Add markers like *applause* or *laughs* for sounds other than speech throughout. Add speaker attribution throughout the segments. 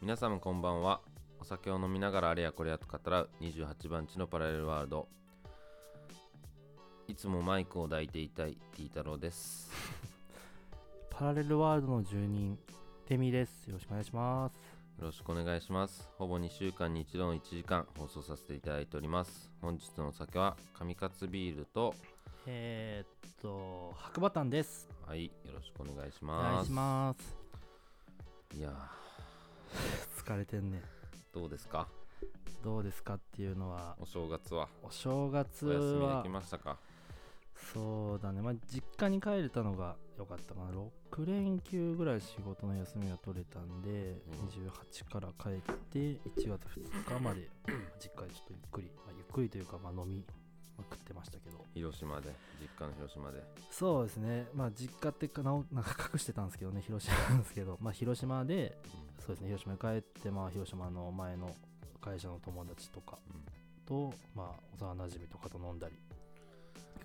Speaker 1: 皆様こんばんはお酒を飲みながらあれやこれやと語らう28番地のパラレルワールドいつもマイクを抱いていたいティー太郎です *laughs*
Speaker 2: パラレルワールドの住人、テミです。よろしくお願いします。
Speaker 1: よろしくお願いします。ほぼ2週間に一度の1時間放送させていただいております。本日のお酒は上勝ビールと
Speaker 2: えー、っと、白馬タンです。
Speaker 1: はいよろしくお願いし
Speaker 2: お
Speaker 1: ます。
Speaker 2: 願いします。
Speaker 1: いや *laughs*
Speaker 2: 疲れてんね。
Speaker 1: ーどうですか？
Speaker 2: どうですかっていうのは、
Speaker 1: お正月は？
Speaker 2: お正月
Speaker 1: お休みで
Speaker 2: は
Speaker 1: き、ましたか？
Speaker 2: そうだね、まあ、実家に帰れたのが良かったかな。6連休ぐらい仕事の休みが取れたんで、28から帰って、1月2日まで、実家でちょっとゆっくり、まあ、ゆっくりというか、まあ、飲みまくってましたけど。
Speaker 1: 広島で？実家の広島で？
Speaker 2: そうですね、まあ、実家ってかなおなんか隠してたんですけどね、広島なんですけど、まあ、広島で、そうですね、広島に帰って、まあ、広島の前の会社の友達とか
Speaker 1: うん。
Speaker 2: と、まあ、幼なじみとかと飲んだり、ゆ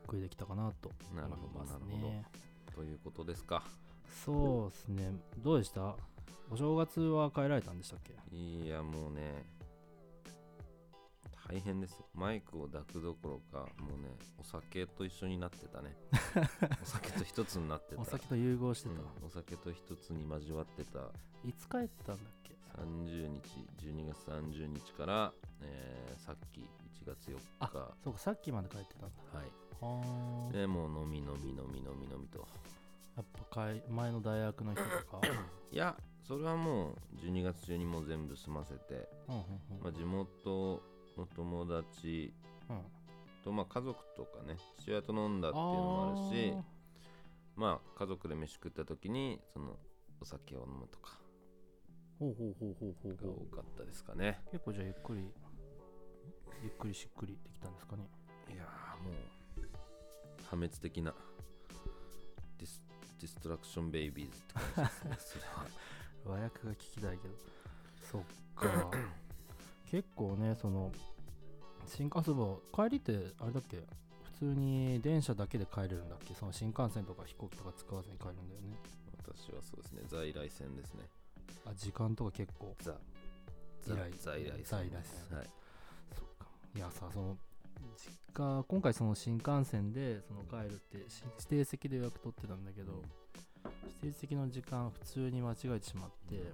Speaker 2: っくりできたかなと
Speaker 1: なるほど
Speaker 2: 思います
Speaker 1: なる
Speaker 2: ね。
Speaker 1: ということですか。
Speaker 2: そうですね、どうでした？お正月は帰られたんでしたっけ？
Speaker 1: いやもうね大変ですよ。マイクを抱くどころかもうねお酒と一緒になってたね。*laughs* お酒と一つになってた。
Speaker 2: お酒と融合してた。
Speaker 1: うんお酒と一つに交わってた。
Speaker 2: いつ帰ったんだっけ
Speaker 1: ？30日12月30日から、えーさっき1月4日。
Speaker 2: あ、そうか、さっきまで帰ってたんだ。
Speaker 1: はい。
Speaker 2: はあ。
Speaker 1: でもう飲み飲み飲み飲み飲みと。
Speaker 2: やっぱ帰前の大学の人とか。
Speaker 1: いやそれはもう12月中にもう全部済ませて、
Speaker 2: うんうんうん。
Speaker 1: まあ、地元の友達
Speaker 2: うん。
Speaker 1: と、まあ、家族とかね父親と飲んだっていうのもあるしまあ家族で飯食った時にそのお酒を飲むとか。
Speaker 2: ほうほうほうほうほう。
Speaker 1: が多かったですかね。
Speaker 2: 結構じゃあゆっくりゆっくりしっくりできたんですかね。
Speaker 1: いやーもう破滅的なディスディストラクションベイビーズって感じですねそれは
Speaker 2: 和訳が聞きたいけど。そっか。*coughs* 結構ねその新幹線も帰りってあれだっけ？普通に電車だけで帰れるんだっけ？その新幹線とか飛行機とか使わずに帰るんだよね。
Speaker 1: 私はそうですね在来線ですね。
Speaker 2: あ時間とか結構
Speaker 1: ザ
Speaker 2: 在来
Speaker 1: 在来線。はい。
Speaker 2: そっか。いやさその実家今回その新幹線でその帰るってし指定席で予約取ってたんだけど、指定席の時間普通に間違えてしまって、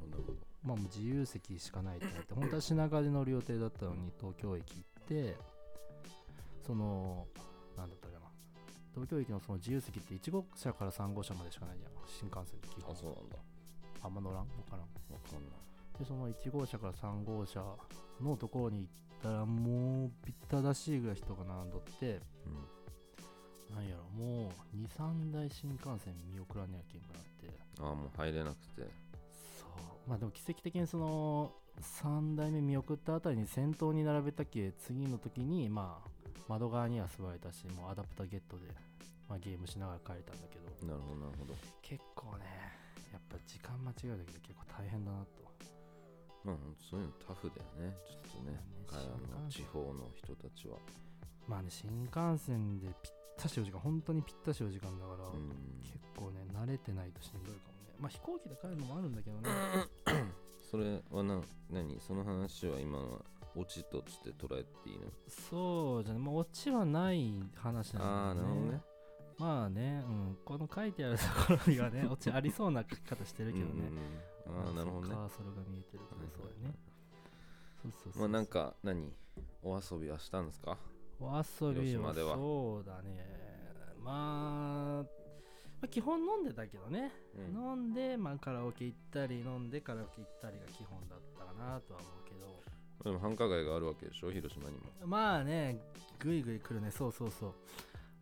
Speaker 2: まあもう自由席しかないってなって本当は品川で乗る予定だったのに東京駅行ってそのなんだったかな。東京駅のその自由席って1号車から3号車までしかないじゃん。新幹線って基本。
Speaker 1: あそうなんだ。
Speaker 2: あんま乗らん？分からん。
Speaker 1: わかんない。
Speaker 2: でその1号車から3号車のところに行ったらもうぴっただしいぐらい人が並んどって。
Speaker 1: うん。
Speaker 2: なんやろもう23台新幹線見送らねやけんくなって。
Speaker 1: ああもう入れなくて。
Speaker 2: そう。まあでも奇跡的にその3台目見送ったあたりに先頭に並べたけ次の時にまあ窓側には座れたしもうアダプターゲットで、まあ、ゲームしながら帰れたんだけど。
Speaker 1: なるほどなるほど。
Speaker 2: 結構ねやっぱ時間間違えるだけで結構大変だなと
Speaker 1: まあそういうのタフだよね。ちょっとね
Speaker 2: まあ
Speaker 1: の地方の人たちは。
Speaker 2: まあね新幹線でぴったしお時間本当にぴったしお時間だから、
Speaker 1: うん
Speaker 2: 結構ね慣れてないとしんどいかもね。まあ飛行機で帰るのもあるんだけどね。*coughs*
Speaker 1: それはな何？その話は今のはオチとして捉えていいの？
Speaker 2: そうじゃね。まあオチはない話
Speaker 1: あ
Speaker 2: なんだよね。
Speaker 1: あなるほどね。
Speaker 2: まあね、うん、この書いてあるところにはねオチありそうな書き方してるけどね、
Speaker 1: うんうんうんああなるほどね。
Speaker 2: カーソルが見えてるからそうだよね。そうそうそう
Speaker 1: まあなんか何？お遊びはしたんですか？
Speaker 2: お遊びはそうだね。まあ、まあ基本飲んでたけどね、
Speaker 1: うん。
Speaker 2: 飲んで、まあ、カラオケ行ったり飲んでカラオケ行ったりが基本だったかなとは思うけど。
Speaker 1: でも繁華街があるわけでしょ？広島にも。
Speaker 2: まあねぐいぐい来るね。そうそうそう。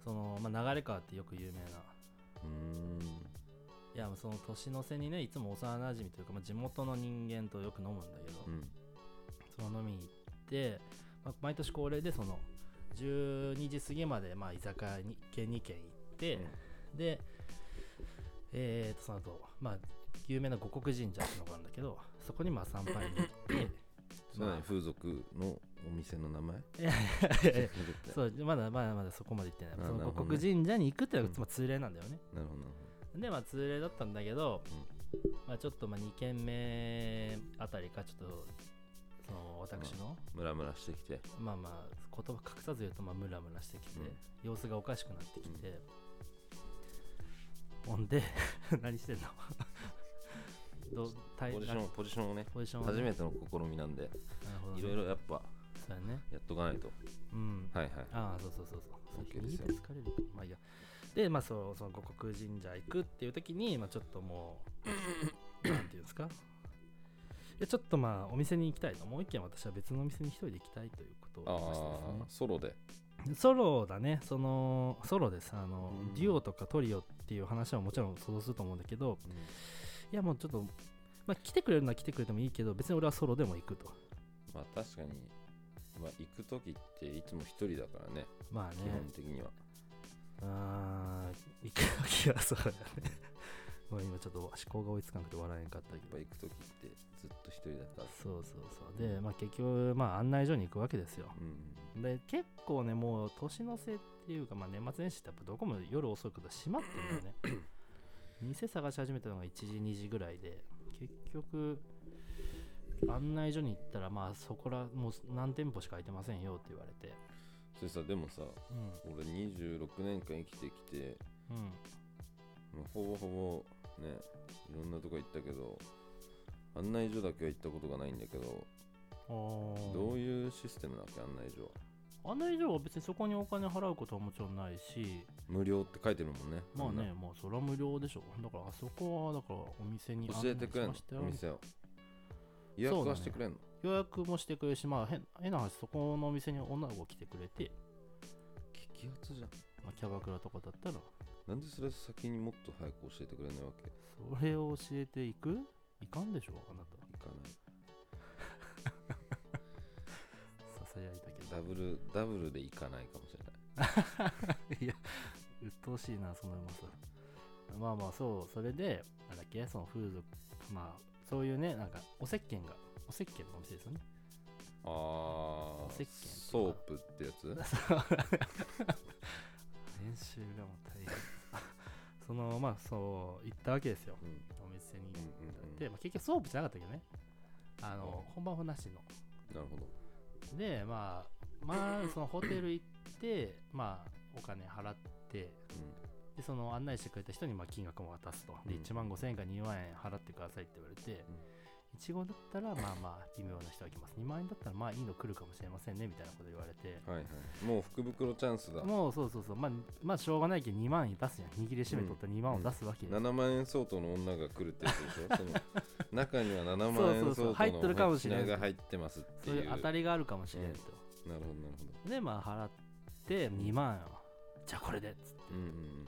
Speaker 2: その、まあ、流れ川ってよく有名な。
Speaker 1: うーん
Speaker 2: いやその年の瀬にねいつも幼なじみというか、まあ、地元の人間とよく飲むんだけど、
Speaker 1: うん。
Speaker 2: その飲みに行って、まあ、毎年恒例でその12時過ぎまでまあ居酒屋に1軒2軒行って、でえー、とその後まあ有名な五穀神社っていうのがあるんだけどそこにまあ参拝に行って *coughs* まあ
Speaker 1: に風俗のお店の名前？
Speaker 2: いやいやいやいやそうまだまだまだそこまで行ってない。その五穀神社に行くっていうの
Speaker 1: うん。
Speaker 2: がまあ通例なんだよね、
Speaker 1: なるほど
Speaker 2: でまあ通例だったんだけど、まあ、ちょっとまあ2軒目あたりかちょっとその私の、
Speaker 1: ムラムラしてきて。
Speaker 2: まあまあ言葉隠さず言うとまあムラムラしてきて、
Speaker 1: うん。
Speaker 2: 様子がおかしくなってきて、ほんで *laughs* 何してんの？*laughs* ど
Speaker 1: ポジションポジションをね
Speaker 2: ポジションを
Speaker 1: 初めての試みなんでいろいろやっぱ
Speaker 2: そうやね。
Speaker 1: やっとかないと。
Speaker 2: うん。
Speaker 1: はいはい。
Speaker 2: ああそうそうそうそう。疲れるまあいいやでまあそうその五穀神社行くっていう時にまあちょっともう *laughs* なんていうんですか？いやちょっとまあお店に行きたいと。もう一軒私は別のお店に一人で行きたいということを言いました
Speaker 1: ああ
Speaker 2: です
Speaker 1: ソロで。
Speaker 2: ねソロだね。そのソロです。あの、
Speaker 1: うん。
Speaker 2: デュオとかトリオっていう話はもちろん想像すると思うんだけどいやもうちょっとまあ来てくれるのは来てくれてもいいけど別に俺はソロでも行くと。
Speaker 1: まあ確かにまあ行く時っていつも一人だからね。
Speaker 2: まあね。
Speaker 1: 基本的には
Speaker 2: あー行く時はそうだね。*laughs* もう今ちょっと思考が追いつかなくて笑えんかったけど。
Speaker 1: やっぱ行く時ってずっと一人だから。
Speaker 2: そうそうそう。でまあ結局まあ案内所に行くわけですよ。
Speaker 1: うん
Speaker 2: で結構ねもう年の瀬っていうかまあ年末年始ってやっぱどこも夜遅くと閉まってるんだよね。*clears throat* 店探し始めたのが1時2時ぐらいで結局案内所に行ったらまあそこらもう何店舗しか空いてませんよって言われて
Speaker 1: それさでもさ
Speaker 2: うん。
Speaker 1: 俺26年間生きてきて
Speaker 2: うん。
Speaker 1: ほぼほぼねいろんなとこ行ったけど案内所だけは行ったことがないんだけどどう
Speaker 2: いう
Speaker 1: システムだっけ案内所は？
Speaker 2: 案内所は別にそこにお金払うことはもちろんないし
Speaker 1: 無料って書いてるもんね。
Speaker 2: まあねもうそれは無料でしょ。だからあそこはだからお店に
Speaker 1: 教えてくれんの？お店を。予約はしてくれんの、
Speaker 2: 予約もしてくれるしまあ変変な話そこのお店に女の子が来てくれて、
Speaker 1: 激アツじゃん。
Speaker 2: まあ、キャバクラとかだったら。
Speaker 1: なんでそれ先にもっと早く教えてくれないわけ？
Speaker 2: それを教えていく？いかんでしょあなた。
Speaker 1: いかない。*laughs*
Speaker 2: ささやいたけ
Speaker 1: ダブルダブルで行かないかもしれない。
Speaker 2: ど *laughs* いや鬱陶しいなそのうまさ。まあまあそうそれでなんだっけ？その風俗まあそういうねなんかお石鹸がお石鹸のお店ですよね。
Speaker 1: あー
Speaker 2: 石鹸
Speaker 1: ソープってやつ？*laughs*
Speaker 2: 練習がもう大変。*laughs* そのまあそう行ったわけですよ。
Speaker 1: うん。
Speaker 2: お店に
Speaker 1: うんうんうん。
Speaker 2: で、まあ、結局ソープじゃなかったけどね。あの本番はなしの。
Speaker 1: なるほど。
Speaker 2: でまあまあ *coughs* そのホテル行ってまあお金払って。でその案内してくれた人にまあ金額も渡すと。で
Speaker 1: うん。
Speaker 2: 1万5000円か2万円払ってくださいって言われて、いちごだったらまあまあ微妙な人が来ます。2万円だったらまあいいの来るかもしれませんねみたいなこと言われて。
Speaker 1: はいはい。もう福袋チャンスだ。
Speaker 2: もうそうそうそう。まあまあしょうがないけど2万円出すやん。握りしめとった2万を出すわけよ、
Speaker 1: 7万円相当の女が来るってやつでしょ？その *laughs* 中には7万円相当
Speaker 2: 入っとるかもしれん
Speaker 1: の品が入ってますっていう。
Speaker 2: そういう当たりがあるかもしれんと、
Speaker 1: なるほどなるほ
Speaker 2: でまあ払って2万円じゃあこれでっつって。
Speaker 1: どうん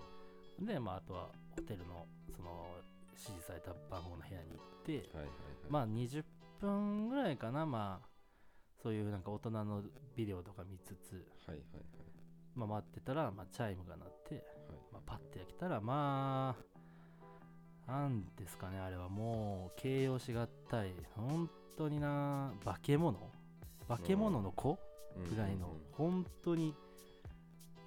Speaker 1: うん。
Speaker 2: で、まあ、あとはホテルのその指示された番号の部屋に行って、
Speaker 1: はいはいはい。
Speaker 2: まあ20分ぐらいかな、まあ、そういうなんか大人のビデオとか見つつ、
Speaker 1: はいはい
Speaker 2: まあ、待ってたら、まあ、チャイムが鳴って、
Speaker 1: はい。
Speaker 2: まあ、パッて来たら、まあ、なんですかね、あれは。もう形容しがたい、本当にな、化け物？化け物の子？
Speaker 1: はい
Speaker 2: ぐらいの、本当に、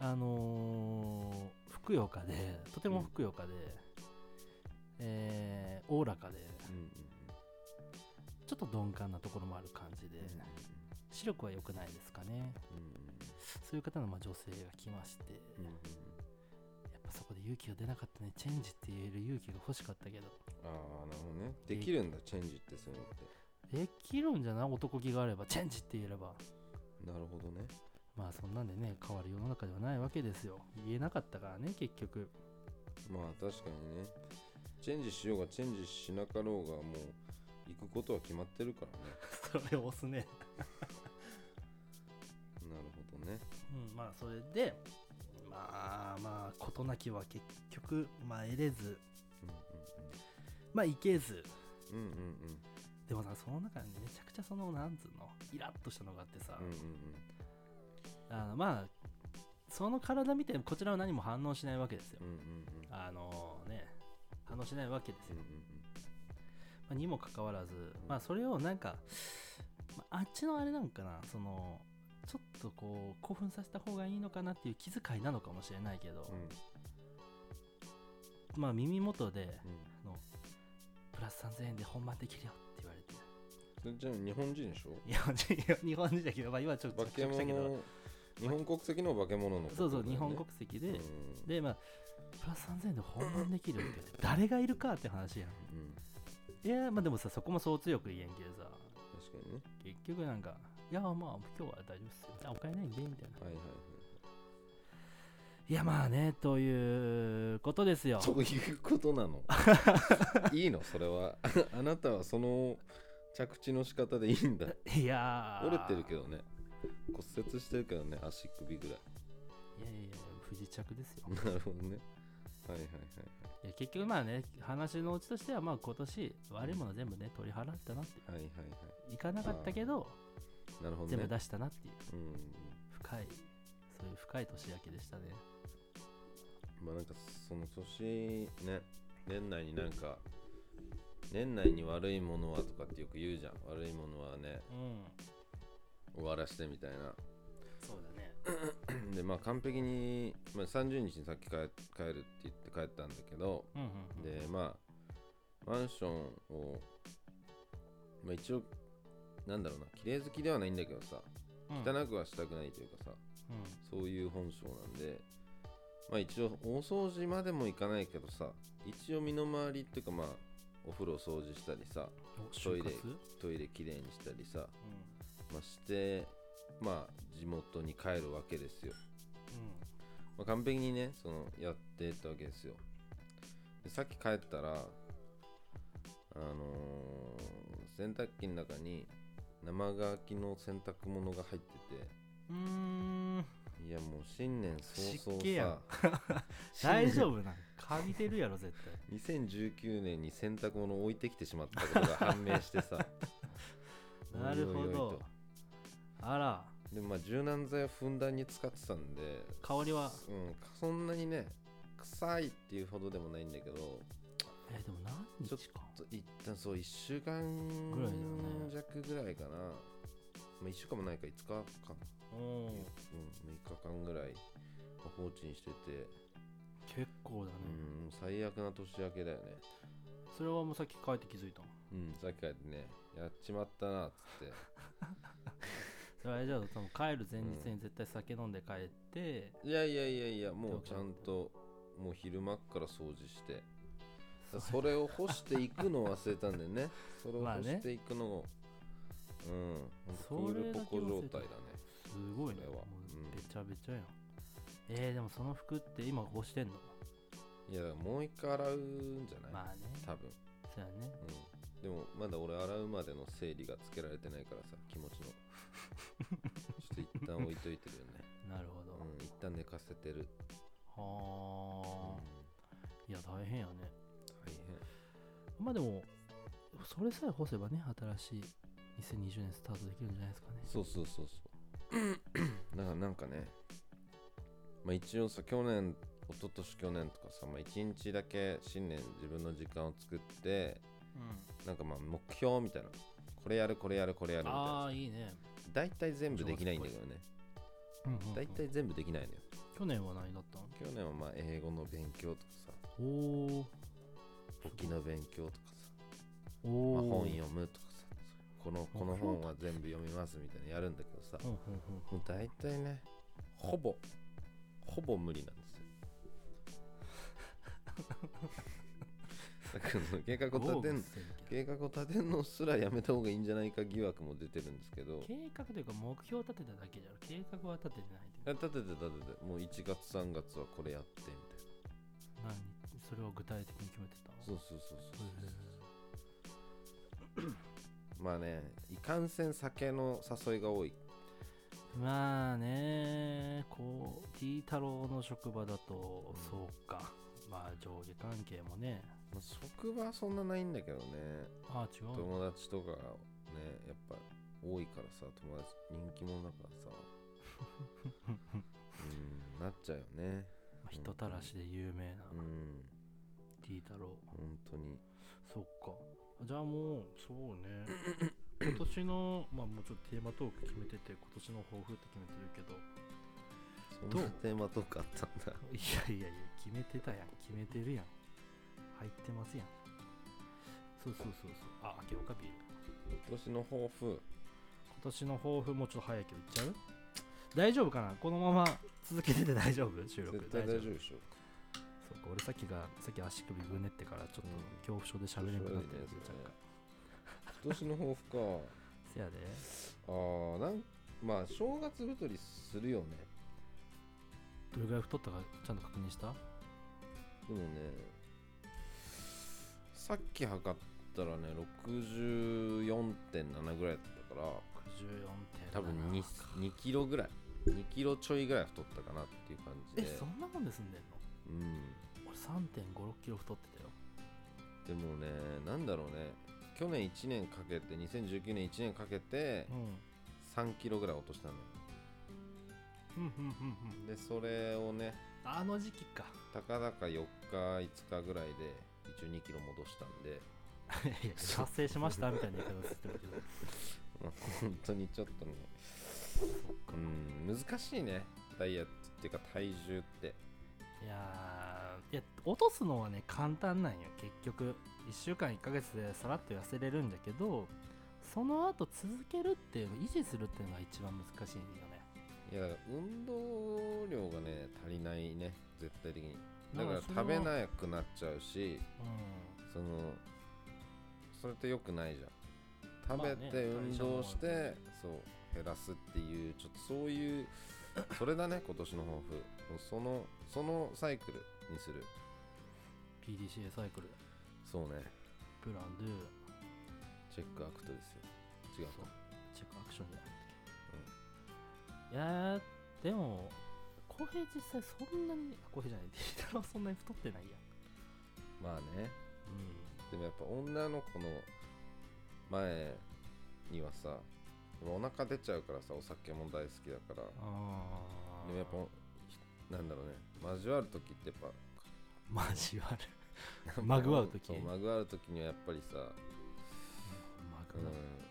Speaker 2: あのーふくよかで、とてもふくよかで、えーおおらかで、
Speaker 1: うんうん
Speaker 2: ちょっと鈍感なところもある感じで、
Speaker 1: うん
Speaker 2: 視力は良くないですかね。
Speaker 1: うん
Speaker 2: そういう方のまあ女性が来まして、やっぱそこで勇気が出なかったね、チェンジって言える勇気が欲しかったけど、
Speaker 1: ああなるほどね。できるんだチェンジってそういうのって。
Speaker 2: できるんじゃない？男気があれば、チェンジって言えれば。
Speaker 1: なるほどね。
Speaker 2: まあそんなんでね、変わる世の中ではないわけですよ。言えなかったからね、結局。
Speaker 1: まあ確かにねチェンジしようがチェンジしなかろうがもう行くことは決まってるからね。*laughs*
Speaker 2: それを押すね。
Speaker 1: なるほどね。
Speaker 2: うん、まあそれで、まあまあ、事なきは結局、まあ得れず、まあ行けず、
Speaker 1: うんうんうん。うん
Speaker 2: でもさ、その中にめちゃくちゃその、なんつうの、イラッとしたのがあってさ、
Speaker 1: うんうん
Speaker 2: あのまあ、その体見てこちらは何も反応しないわけですよ。
Speaker 1: うん。うんうんうん。
Speaker 2: あのね、反応しないわけですよ。
Speaker 1: うん
Speaker 2: まあにもかかわらず、まあそれをなんか、まああっちのあれなんかな。そのちょっとこう興奮させた方がいいのかなっていう気遣いなのかもしれないけど、まあ耳元で
Speaker 1: うん。
Speaker 2: のプラス3000円で本番できるよって言われて。
Speaker 1: じゃあ日本人でしょ？
Speaker 2: 日本人 *laughs* 日本人だけど、まあ、今ちょっと
Speaker 1: 化け物日本国籍の化け物のこと
Speaker 2: そうそう、日本国籍で、
Speaker 1: うん。
Speaker 2: でまあプラス3000円で本番できるって誰がいるかって話やん。
Speaker 1: うん。
Speaker 2: いやまあでもさそこもそう強く言えんけどさ。
Speaker 1: 確かにね。
Speaker 2: 結局なんかいやまあ今日は大丈夫っすよ。あお金ないんでみたいな
Speaker 1: はいはい。
Speaker 2: いやまあねということですよ。
Speaker 1: はいそういうことなの。*laughs* いいの？それは。*laughs* あなたはその着地の仕方でいいんだ。
Speaker 2: いやー。
Speaker 1: 折れてるけどね。骨折してるけどね足首ぐらい。
Speaker 2: いやいやいや不時着ですよ。
Speaker 1: なるほどねはいはいはい
Speaker 2: い。や結局まあね話のうちとしてはまあ今年悪いもの全部ね取り払ったなっていう。
Speaker 1: はいはいはい。はい
Speaker 2: かなかったけど
Speaker 1: なるほどね。
Speaker 2: 全部出したなっていう。
Speaker 1: うん。
Speaker 2: 深い。そういう深い年明けでしたね。
Speaker 1: まあなんかその年ね年内になんか年内に悪いものはとかってよく言うじゃん。悪いものはね
Speaker 2: うん。
Speaker 1: 終わらしてみたいな。
Speaker 2: そうだね *coughs*
Speaker 1: でまあ完璧に、まあ、30日にさっき帰帰るって言って帰ったんだけど
Speaker 2: うんうんうん。
Speaker 1: でまあマンションを、まあ、一応なんだろうな綺麗好きではないんだけどさ
Speaker 2: うん。
Speaker 1: 汚くはしたくないというかさ
Speaker 2: うん。
Speaker 1: そういう本性なんでまあ一応大掃除までもいかないけどさ一応身の回りっていうかまあお風呂掃除したりさ
Speaker 2: お
Speaker 1: トイレトイレきれいにしたりさ、
Speaker 2: う
Speaker 1: まあ、してまあ地元に帰るわけですよ、
Speaker 2: ん。
Speaker 1: まあ、完璧にねそのやってったわけですよ。でさっき帰ったらあのー洗濯機の中に生乾きの洗濯物が入って
Speaker 2: うんうーん。
Speaker 1: ていやもう新年早々さ
Speaker 2: 大丈夫なん？かびてるやろ絶対。*laughs*
Speaker 1: 2019年に洗濯物を置いてきてしまったことが判明してさ。*laughs*
Speaker 2: なるほど。
Speaker 1: と。
Speaker 2: あら
Speaker 1: でもまあ柔軟剤をふんだんに使ってたんで
Speaker 2: 香りは？
Speaker 1: うん、そんなにね臭いっていうほどでもないんだけど
Speaker 2: えーでも何
Speaker 1: ちょっ
Speaker 2: 日か
Speaker 1: と一旦そう1週間
Speaker 2: ぐらいだよね
Speaker 1: 弱ぐらいかな、まあ、1週間もないか5日かな、
Speaker 2: うん
Speaker 1: うん、6日間ぐらい放置にしてて、
Speaker 2: 結構だね。
Speaker 1: うん、最悪な年明けだよね。
Speaker 2: それはもうさっき帰って気づいたの？
Speaker 1: うんさっき帰ってねやっちまったなっつって *laughs*
Speaker 2: それはじゃあその帰る前日に絶対酒飲んで帰って、
Speaker 1: いやいやいやいやもうちゃんともう昼間っから掃除して。だそれを干していくのを忘れたんだよね。*laughs* それを干していくのを、うん。
Speaker 2: そ
Speaker 1: ほんとクールポコ状態だね。
Speaker 2: すごいね。べちゃべちゃやん、えー、でもその服って今干してんの？
Speaker 1: いやもう一回洗うんじゃない、
Speaker 2: まあね。
Speaker 1: 多分、
Speaker 2: そうやね。
Speaker 1: うん、でもまだ俺洗うまでの整理がつけられてないからさ気持ちのちょっと一旦置いといてるよね、*laughs*
Speaker 2: なるほど、
Speaker 1: うん、一旦寝かせてる、うん、
Speaker 2: はあ、いや大変やね。
Speaker 1: 大変。
Speaker 2: まあでもそれさえ干せばね新しい2020年スタートできるんじゃないですかね。
Speaker 1: そうそうそうそう。*clears throat* だからなんかねまあ一応さ去年一昨年去年とかさ、まあ、1日だけ新年自分の時間を作ってなんかまあ目標みたいな。これやるこれやるこれやるみたい
Speaker 2: あ
Speaker 1: な
Speaker 2: あいいね、
Speaker 1: 大体全部できないんだけどね。大体全部できないのよ。
Speaker 2: 去年は何だったの
Speaker 1: 去年はまあ英語の勉強とかさ。
Speaker 2: おお
Speaker 1: 簿記の勉強とかさ、
Speaker 2: お
Speaker 1: まあ、
Speaker 2: お、
Speaker 1: 本読むとかさ。このこの本は全部読みますみたいなのやるんだけどさ。もう大体ねほぼほぼ無理なんですよ *laughs* だからその計画を立てん計画を立てんのすらやめた方がいいんじゃないか疑惑も出てるんですけど。
Speaker 2: 計画というか目標を立てただけじゃん計画は立ててないという
Speaker 1: 立てて立てて。もう1月3月はこれやってみたいな。
Speaker 2: 何？それを具体的に決めてたの？
Speaker 1: そうそうそうそう。
Speaker 2: へ
Speaker 1: まあねいかんせん酒の誘いが多い。
Speaker 2: ーまあねこう T 太郎の職場だとそうか。まあ上下関係もね
Speaker 1: まあ職場はそんなないんだけどね。
Speaker 2: ああ違うの？
Speaker 1: 友達とかがねやっぱ多いからさ友達人気者だからさ。*laughs* うんなっちゃうよね。
Speaker 2: まあ人たらしで有名な
Speaker 1: うん。
Speaker 2: T 太郎。
Speaker 1: 本当に。
Speaker 2: そっか。じゃあもうそうね。*coughs* 今年のまあもうちょっとテーマトーク決めてて今年の抱負って決めてるけど。
Speaker 1: そんなテーマとかあったんだ。*laughs*
Speaker 2: いやいやいや決めてたやん。決めてるやん入ってますやん。そうそうそうそう。あ開けようかビール。
Speaker 1: 今年の抱負。
Speaker 2: 今年の抱負もうちょっと早いけどいっちゃう？大丈夫かな？このまま続けてて大丈夫？収録。
Speaker 1: 絶対大丈夫でしょ。
Speaker 2: そうか俺さっきがさっき足首ぐねってからちょっと恐怖症で喋れなくなってるんですよ若干
Speaker 1: 今年の抱負か。
Speaker 2: せやで。
Speaker 1: あーなんまあ正月太りするよね。
Speaker 2: どれぐらい太ったかちゃんと確認した？
Speaker 1: でもねさっき測ったらね64.7ぐらいだったから
Speaker 2: 64.7
Speaker 1: 多分 2, 2キロぐらい2キロちょいぐらい太ったかなっていう感じ
Speaker 2: え
Speaker 1: で
Speaker 2: そんなもんで済んでんの？
Speaker 1: うん。
Speaker 2: 俺3.56キロ太ってたよ。
Speaker 1: でもねなんだろうね。去年1年かけて2019年1年かけて
Speaker 2: うん。
Speaker 1: 3キロぐらい落としたのよ。
Speaker 2: うん
Speaker 1: でそれをね
Speaker 2: あの時期か。
Speaker 1: たかだか4日5日ぐらいで一応2キロ戻したんで。*laughs*
Speaker 2: 達成しましたみたいな言い方してるけど
Speaker 1: まあ本当にちょっとね。うん難しいね。ダイエットっていうか体重って。
Speaker 2: いやーいや落とすのはね簡単なんよ。結局1週間1ヶ月でさらっと痩せれるんだけどその後続けるっていうの維持するっていうのが一番難しいんだよね。
Speaker 1: いや運動量がね足りないね。絶対的にだから食べなくなっちゃうし
Speaker 2: う
Speaker 1: そのそれって良くないじゃん。食べて運動して、そう減らすっていうちょっとそういう *laughs* それだね今年の抱負。そのそのサイクルにする。
Speaker 2: ん PDCA サイクル。
Speaker 1: そうね。
Speaker 2: プランドゥ
Speaker 1: チェックアクトですよ。違うか。
Speaker 2: チェックアクションじゃなくて、いやーでも浩平実際そんなにあ浩平じゃないディータロはそんなに太ってないやん。
Speaker 1: まあね。
Speaker 2: う
Speaker 1: でもやっぱ女の子の前にはさお腹出ちゃうからさお酒も大好きだから。でもやっぱなんだろうね。交わる時ってやっぱ
Speaker 2: 交わる。まぐわう時？
Speaker 1: まぐわう時にはやっぱりさ、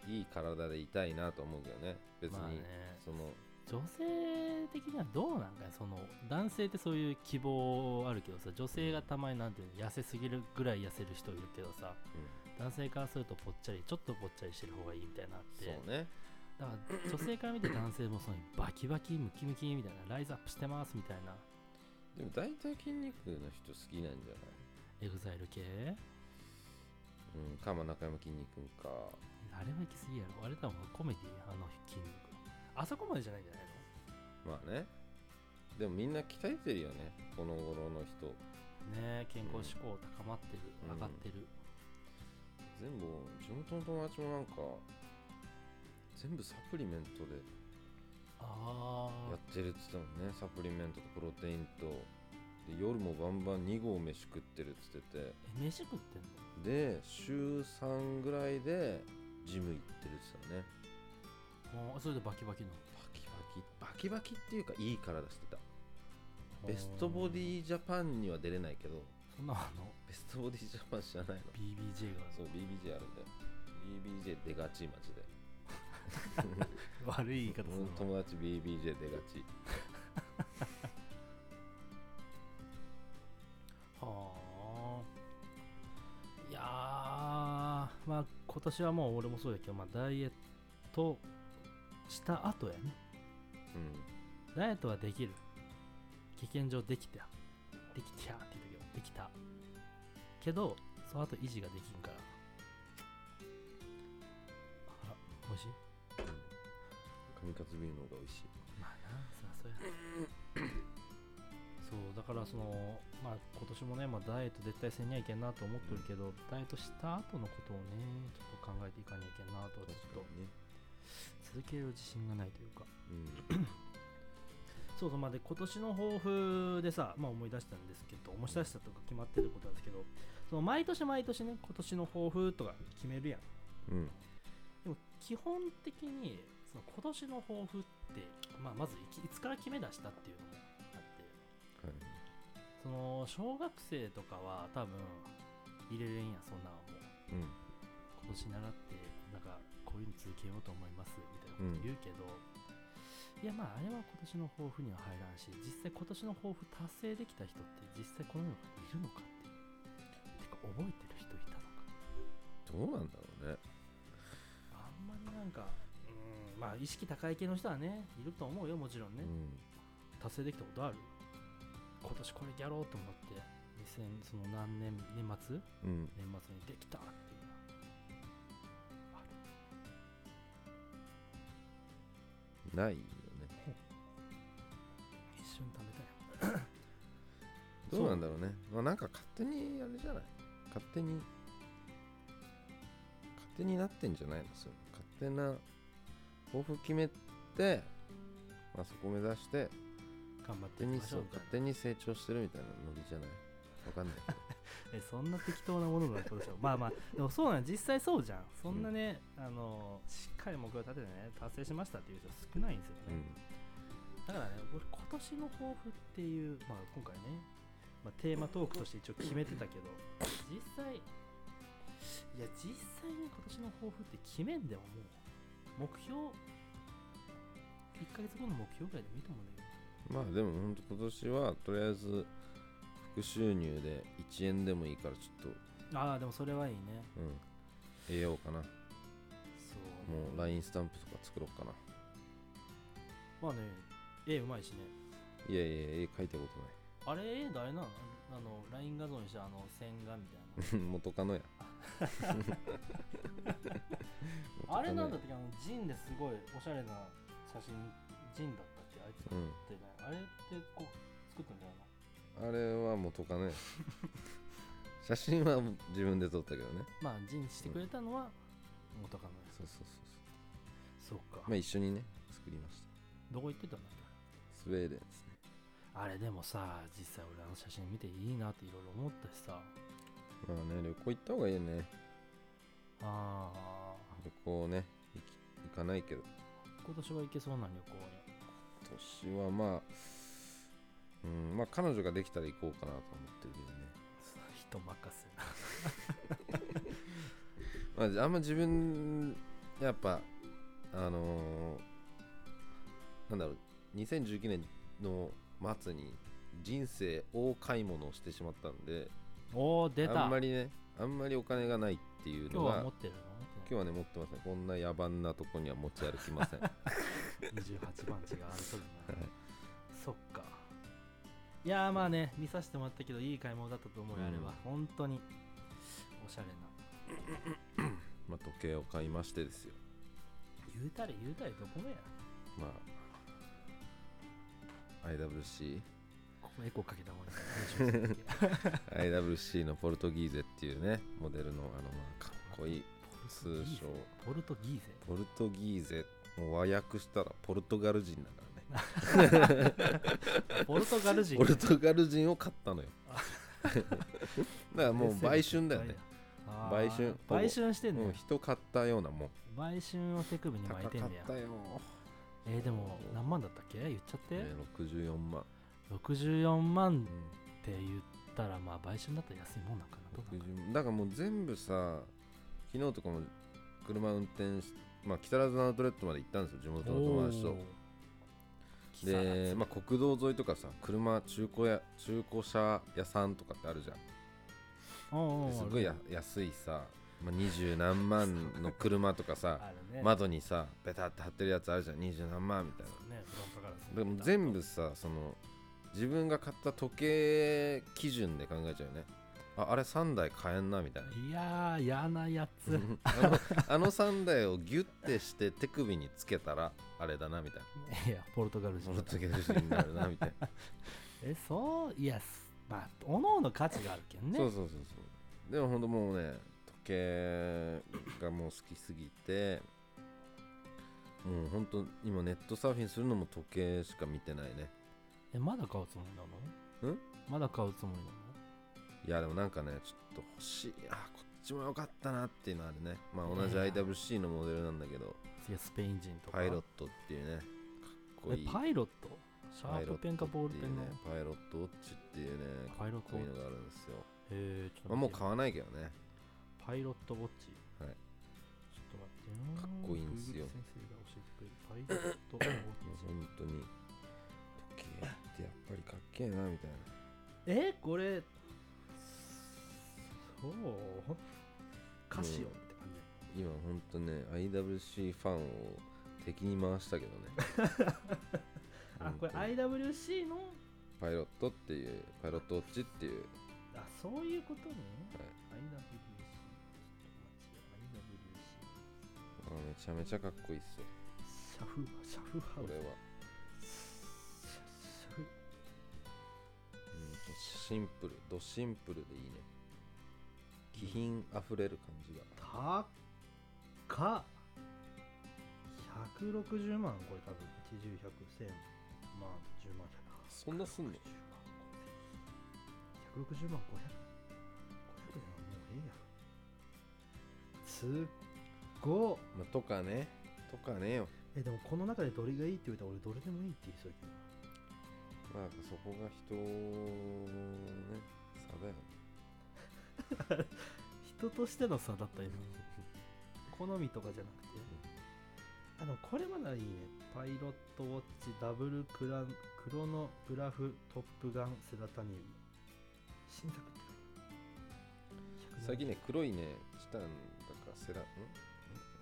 Speaker 1: うん、いい体でいたいなと思うけどね。別に、その
Speaker 2: 女性的にはどうなんかねその男性ってそういう希望あるけどさ女性がたまになんていうの痩せすぎるぐらい痩せる人いるけどさ男性からするとぽっちゃりちょっとぽっちゃりしてる方がいいみたいなって。
Speaker 1: そうね。
Speaker 2: だから女性から見て男性もそのバキバキムキムキみたいなライザップしてますみたいな。
Speaker 1: でも大体筋肉の人好きなんじゃない？
Speaker 2: エグザイル系？
Speaker 1: うん、なかやまきんに君か。
Speaker 2: あれは行き過ぎやろ。あれだもんコメディあの筋肉あそこまでじゃないんじゃないの？
Speaker 1: まあね。でもみんな鍛えてるよね。この頃の人。
Speaker 2: ねえ健康志向高まってる、
Speaker 1: うん。
Speaker 2: 上がってる。
Speaker 1: 全部地元の友達もなんか全部サプリメントで
Speaker 2: あ
Speaker 1: やってるって言ってたもんね。サプリメントとプロテインと。で夜もバンバン2合飯食ってるって言ってて。
Speaker 2: え飯食ってんの？
Speaker 1: で週3ぐらいでジム行ってるって言ってたね
Speaker 2: あそれでバキバキの
Speaker 1: バキバキバキバキっていうかいい体してた。ベストボディジャパンには出れないけど
Speaker 2: そんなあの？
Speaker 1: ベストボディジャパン知らないの。
Speaker 2: BBJ が。
Speaker 1: そう BBJ あるんだよ。BBJ 出がちマジで。*laughs*
Speaker 2: 悪い言い方する
Speaker 1: 友達 BBJ 出がち。*laughs*
Speaker 2: はあ。いやーまあ今年はもう俺もそうだけど、まあ、ダイエットした後やね。
Speaker 1: うん。
Speaker 2: ダイエットはできる。経験上できた。できたって言うけどできた。けどその後維持ができんから。あら美味しい？
Speaker 1: 上勝ビールの方が美味しい。
Speaker 2: まあなそりゃそうや。*clears throat* そうだからそのまあ今年もね、まあ、ダイエット絶対せんにゃいけんなと思ってるけど、ダイエットした後のことをねちょっと考えていかにゃいけんなとはちょっと
Speaker 1: ね
Speaker 2: 続ける自信がないというか。
Speaker 1: うん。*coughs*
Speaker 2: そうそうまあで今年の抱負でさ、まあ、思い出したんですけど思い出したとか決まってることなんですけどその毎年毎年ね今年の抱負とか決めるやん。
Speaker 1: うん。
Speaker 2: でも基本的にその今年の抱負って、まあ、まずいつから決め出したっていうのもあって。
Speaker 1: はい。
Speaker 2: その小学生とかは多分入れれんやそんなんはもう。
Speaker 1: うん。
Speaker 2: 今年習ってこういうの続けようと思いますみたいなこと言うけど、いやまああれは今年の抱負には入らんし実際今年の抱負達成できた人って実際この世にいるのかっていうてか覚えてる人いたのか。
Speaker 1: どうなんだろうね。
Speaker 2: あんまりなんかうんまあ意識高い系の人はねいると思うよもちろんね、達成できたことある？今年これやろうと思って2000その何年年末？
Speaker 1: うん、うん、
Speaker 2: 年末にできたって
Speaker 1: ないよね。
Speaker 2: 一瞬食べたよ。*coughs*
Speaker 1: どうなんだろうね。まあなんか勝手にあれじゃない？勝手に勝手になってんじゃないの？それ勝手な抱負決めてまあそこを目指して
Speaker 2: 頑張って
Speaker 1: 勝手にそう勝手に成長してるみたいなノリじゃない？わかんない
Speaker 2: えそんな適当なものなことでしょ？*laughs* まあまあでもそうなん実際そうじゃん。そんなね、あのしっかり目標立ててね達成しましたっていう人少ないんですよね、だからね俺今年の抱負っていう、まあ、今回ね、まあ、テーマトークとして一応決めてたけど実際いや実際に今年の抱負って決めんでももう目標1ヶ月後の目標ぐらいでもいいと思うんだよ
Speaker 1: うんまあでもほんと今年はとりあえず副収入で1円でもいいからちょっと
Speaker 2: ああでもそれはいいね。
Speaker 1: うん得ようかな。
Speaker 2: そう。
Speaker 1: もう LINE スタンプとか作ろうかな。
Speaker 2: まあね絵うまいしね。
Speaker 1: いやいや絵描いたことない。
Speaker 2: あれ誰なのあの LINE 画像にしたあの線画みたいな。*laughs*
Speaker 1: 元カノや。*laughs*
Speaker 2: あれなんだっ
Speaker 1: 元
Speaker 2: け？あのジンですごいおしゃれな写真ジンだったっけ？あいつ
Speaker 1: カノや
Speaker 2: ってね。あれってこう作ったんじゃない
Speaker 1: あれは元カノや写真は自分で撮ったけどね。
Speaker 2: まあジンしてくれたのは元カノです
Speaker 1: そうそうそう。
Speaker 2: そっか、
Speaker 1: まあ一緒にね作りました。
Speaker 2: どこ行ってたんだっけ？
Speaker 1: スウェーデンですね。
Speaker 2: あれでもさ実際俺あの写真見ていいなっていろいろ思ったしさ。
Speaker 1: まあね旅行行った方がいいよね。
Speaker 2: ああ
Speaker 1: 旅行ね行き行かないけど。
Speaker 2: 今年は行けそうな旅行に
Speaker 1: 年はまあうんまあ彼女ができたら行こうかなと思ってるけどね。
Speaker 2: 人任せ *laughs*
Speaker 1: まあ、あんま自分やっぱあのーなんだろう2019年の末に人生大買い物をしてしまったんで
Speaker 2: おお出た。
Speaker 1: あんまりねあんまりお金がないっていう
Speaker 2: 今
Speaker 1: のが
Speaker 2: 日は持ってるの？
Speaker 1: 今日はね持ってませんこんな野蛮なとこには持ち歩きません。
Speaker 2: ない28番地があるとるなそっかいやーまあね見させてもらったけどいい買い物だったと思うよ、
Speaker 1: うん
Speaker 2: あれは。本当に。おしゃれな。*coughs*
Speaker 1: まあ時計を買いましてですよ。
Speaker 2: 言うたれ言うたれどこもや。
Speaker 1: まあ IWC
Speaker 2: ここエコーかけた方がいい
Speaker 1: IWC のポルトギーゼっていうねモデルのあのまあかっこいい通称。
Speaker 2: ポルトギーゼ？
Speaker 1: ポルトギーゼ。もう和訳したらポルトガル人だから。ね *laughs*
Speaker 2: ポルトガル人。
Speaker 1: ポルトガル人を買ったのよ。*laughs* だからもう売春だよね。売春
Speaker 2: 売春してんね
Speaker 1: もう人買ったようなもん。
Speaker 2: 売春を手首に巻い
Speaker 1: 高
Speaker 2: てんねや。
Speaker 1: かったよ、
Speaker 2: えー、でも何万だったっけ？言っちゃって、
Speaker 1: ね、64万、
Speaker 2: 64万
Speaker 1: うん。
Speaker 2: って言ったらまあ売春だったら安いもんなんかなどうなんか
Speaker 1: 60だからもう全部さ昨日とかも車運転しまあ木更津のアウトレットまで行ったんですよ。地元の友達とで、
Speaker 2: 津
Speaker 1: まあ、国道沿いとかさ車中古や中古車屋さんとかってあるじゃん。すごいや安いさ、まあ、20何万の車とかさ *laughs*
Speaker 2: ね。
Speaker 1: 窓にさベタって貼ってるやつあるじゃん。20何万みたいな。
Speaker 2: ね
Speaker 1: でも全部さその自分が買った時計基準で考えちゃうよねああれ3台買えんなみたいな。い
Speaker 2: やー嫌なやつ。
Speaker 1: あのあの3台をギュッてして手首につけたらあれだなみたいな。い
Speaker 2: やポルトガル人。
Speaker 1: ポルトガル人になるなみたいな、*laughs*
Speaker 2: えそういやすまあおのおの価値があるけんね。
Speaker 1: そうそうそうそう。でもほんともうね時計がもう好きすぎてもうほんと今ネットサーフィンするのも時計しか見てないね。
Speaker 2: えまだ買うつもりなの？
Speaker 1: ん？
Speaker 2: まだ買うつもりなの？
Speaker 1: いやでもなんかねちょっと欲しい。あこっちもよかったなっていうのあるね。まあ同じ
Speaker 2: いや
Speaker 1: IWC のモデルなんだけど。
Speaker 2: 次はスペイン人とか。
Speaker 1: パイロットっていうねかっこいい。
Speaker 2: えパイロット？シャープペンかボールペンの？
Speaker 1: ねパイロットウォッチっていうね
Speaker 2: パイロットウォッチ。
Speaker 1: かっこいいのがあるんですよ、
Speaker 2: へえちょっと
Speaker 1: まあ、もう買わないけどね。
Speaker 2: パイロットウォッチ。
Speaker 1: はい。
Speaker 2: ちょっと待ってよ。
Speaker 1: かっこいいんですよ。
Speaker 2: 先生が教えてくれるパイロットウォッチ。
Speaker 1: 本当に。時計ってやっぱりかっけえなみたいな。
Speaker 2: えこれそうカシオって感じ、
Speaker 1: 今ほんとね IWC ファンを敵に回したけどね。*laughs*
Speaker 2: あこれ IWC の？
Speaker 1: パイロットっていうパイロットウォッチっていう。
Speaker 2: あそういうことね、
Speaker 1: はい。
Speaker 2: IWC
Speaker 1: あめちゃめちゃかっこいいっすよ。
Speaker 2: シャフシャフハウス。
Speaker 1: これは。
Speaker 2: シャフ
Speaker 1: うんシンプルドシンプルでいいね気品あふれる感じが。
Speaker 2: 高っ。160万これ多分80、100、1000万、10万、100
Speaker 1: そんなすんの
Speaker 2: ？160万、500 160万、500 500円はもうええやろ。すっごっ。
Speaker 1: まあとかね。とかねよ。
Speaker 2: えでもこの中でどれがいいって言われたら俺どれでもいいって言いそうやけど
Speaker 1: まあそこが人ね差だよね
Speaker 2: 人としての差だった今好みとかじゃなくて。あでもこれまだいいね。パイロットウォッチダブルクランクロノグラフトップガンセラタニウム。新作って。
Speaker 1: 最近ね黒いねチタンだかセラん？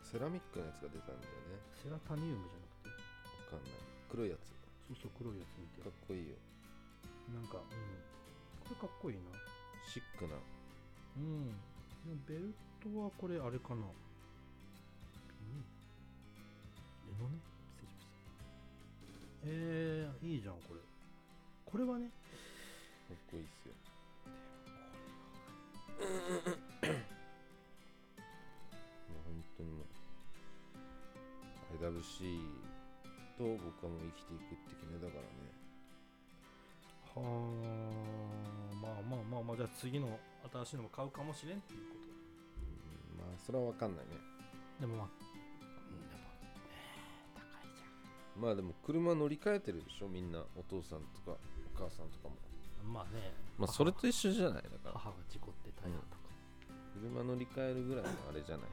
Speaker 1: セラミックのやつが出たんだよね。
Speaker 2: セラタニウムじゃなくて？
Speaker 1: わかんない。黒いやつ。
Speaker 2: そうそう黒いやつ見て。
Speaker 1: かっこいいよ。
Speaker 2: なんかうん。これかっこいいな。
Speaker 1: シックな
Speaker 2: うん。でもベルトはこれあれかな。うん。レノね失礼しました。えー、いいじゃんこれ。これはね。
Speaker 1: かっこいいっすよ。もう本当にもう IWC と僕はもう生きていくって決めだからね。
Speaker 2: はあまあまあまあまあじゃあ次の新しいのも買うかもしれんっていうこ
Speaker 1: うんまあそれは分かんないね。
Speaker 2: とでもまあうんでも。ね高いじゃ
Speaker 1: まあでも車乗り換えてるでしょ？みんなお父さんとかお母さんとかも。
Speaker 2: んまあね。
Speaker 1: まあそれと一緒じゃない？だから。
Speaker 2: 母が事故って大変とか、
Speaker 1: 車乗り換えるぐらいのあれじゃない？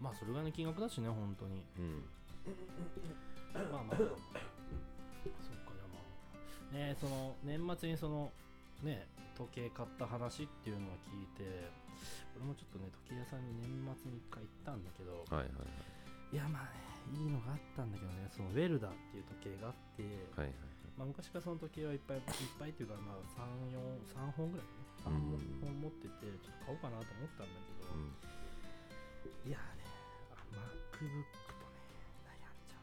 Speaker 2: まあそれぐらいの金額だしね本当に。
Speaker 1: うん。
Speaker 2: まあまあねその年末にそのね時計買った話っていうのを聞いて俺もちょっとね時計屋さんに年末に一回行ったんだけど
Speaker 1: はいはい
Speaker 2: い。やまあねいいのがあったんだけどねそのウェルダーっていう時計があって、
Speaker 1: はいはい
Speaker 2: まあ、昔からその時計はいっぱいいっぱいっていうかまあ34 3本ぐらいかな。3
Speaker 1: うん。
Speaker 2: 本持っててちょっと買おうかなと思ったんだけど、
Speaker 1: うん。
Speaker 2: いやねあ MacBook とね悩んじゃ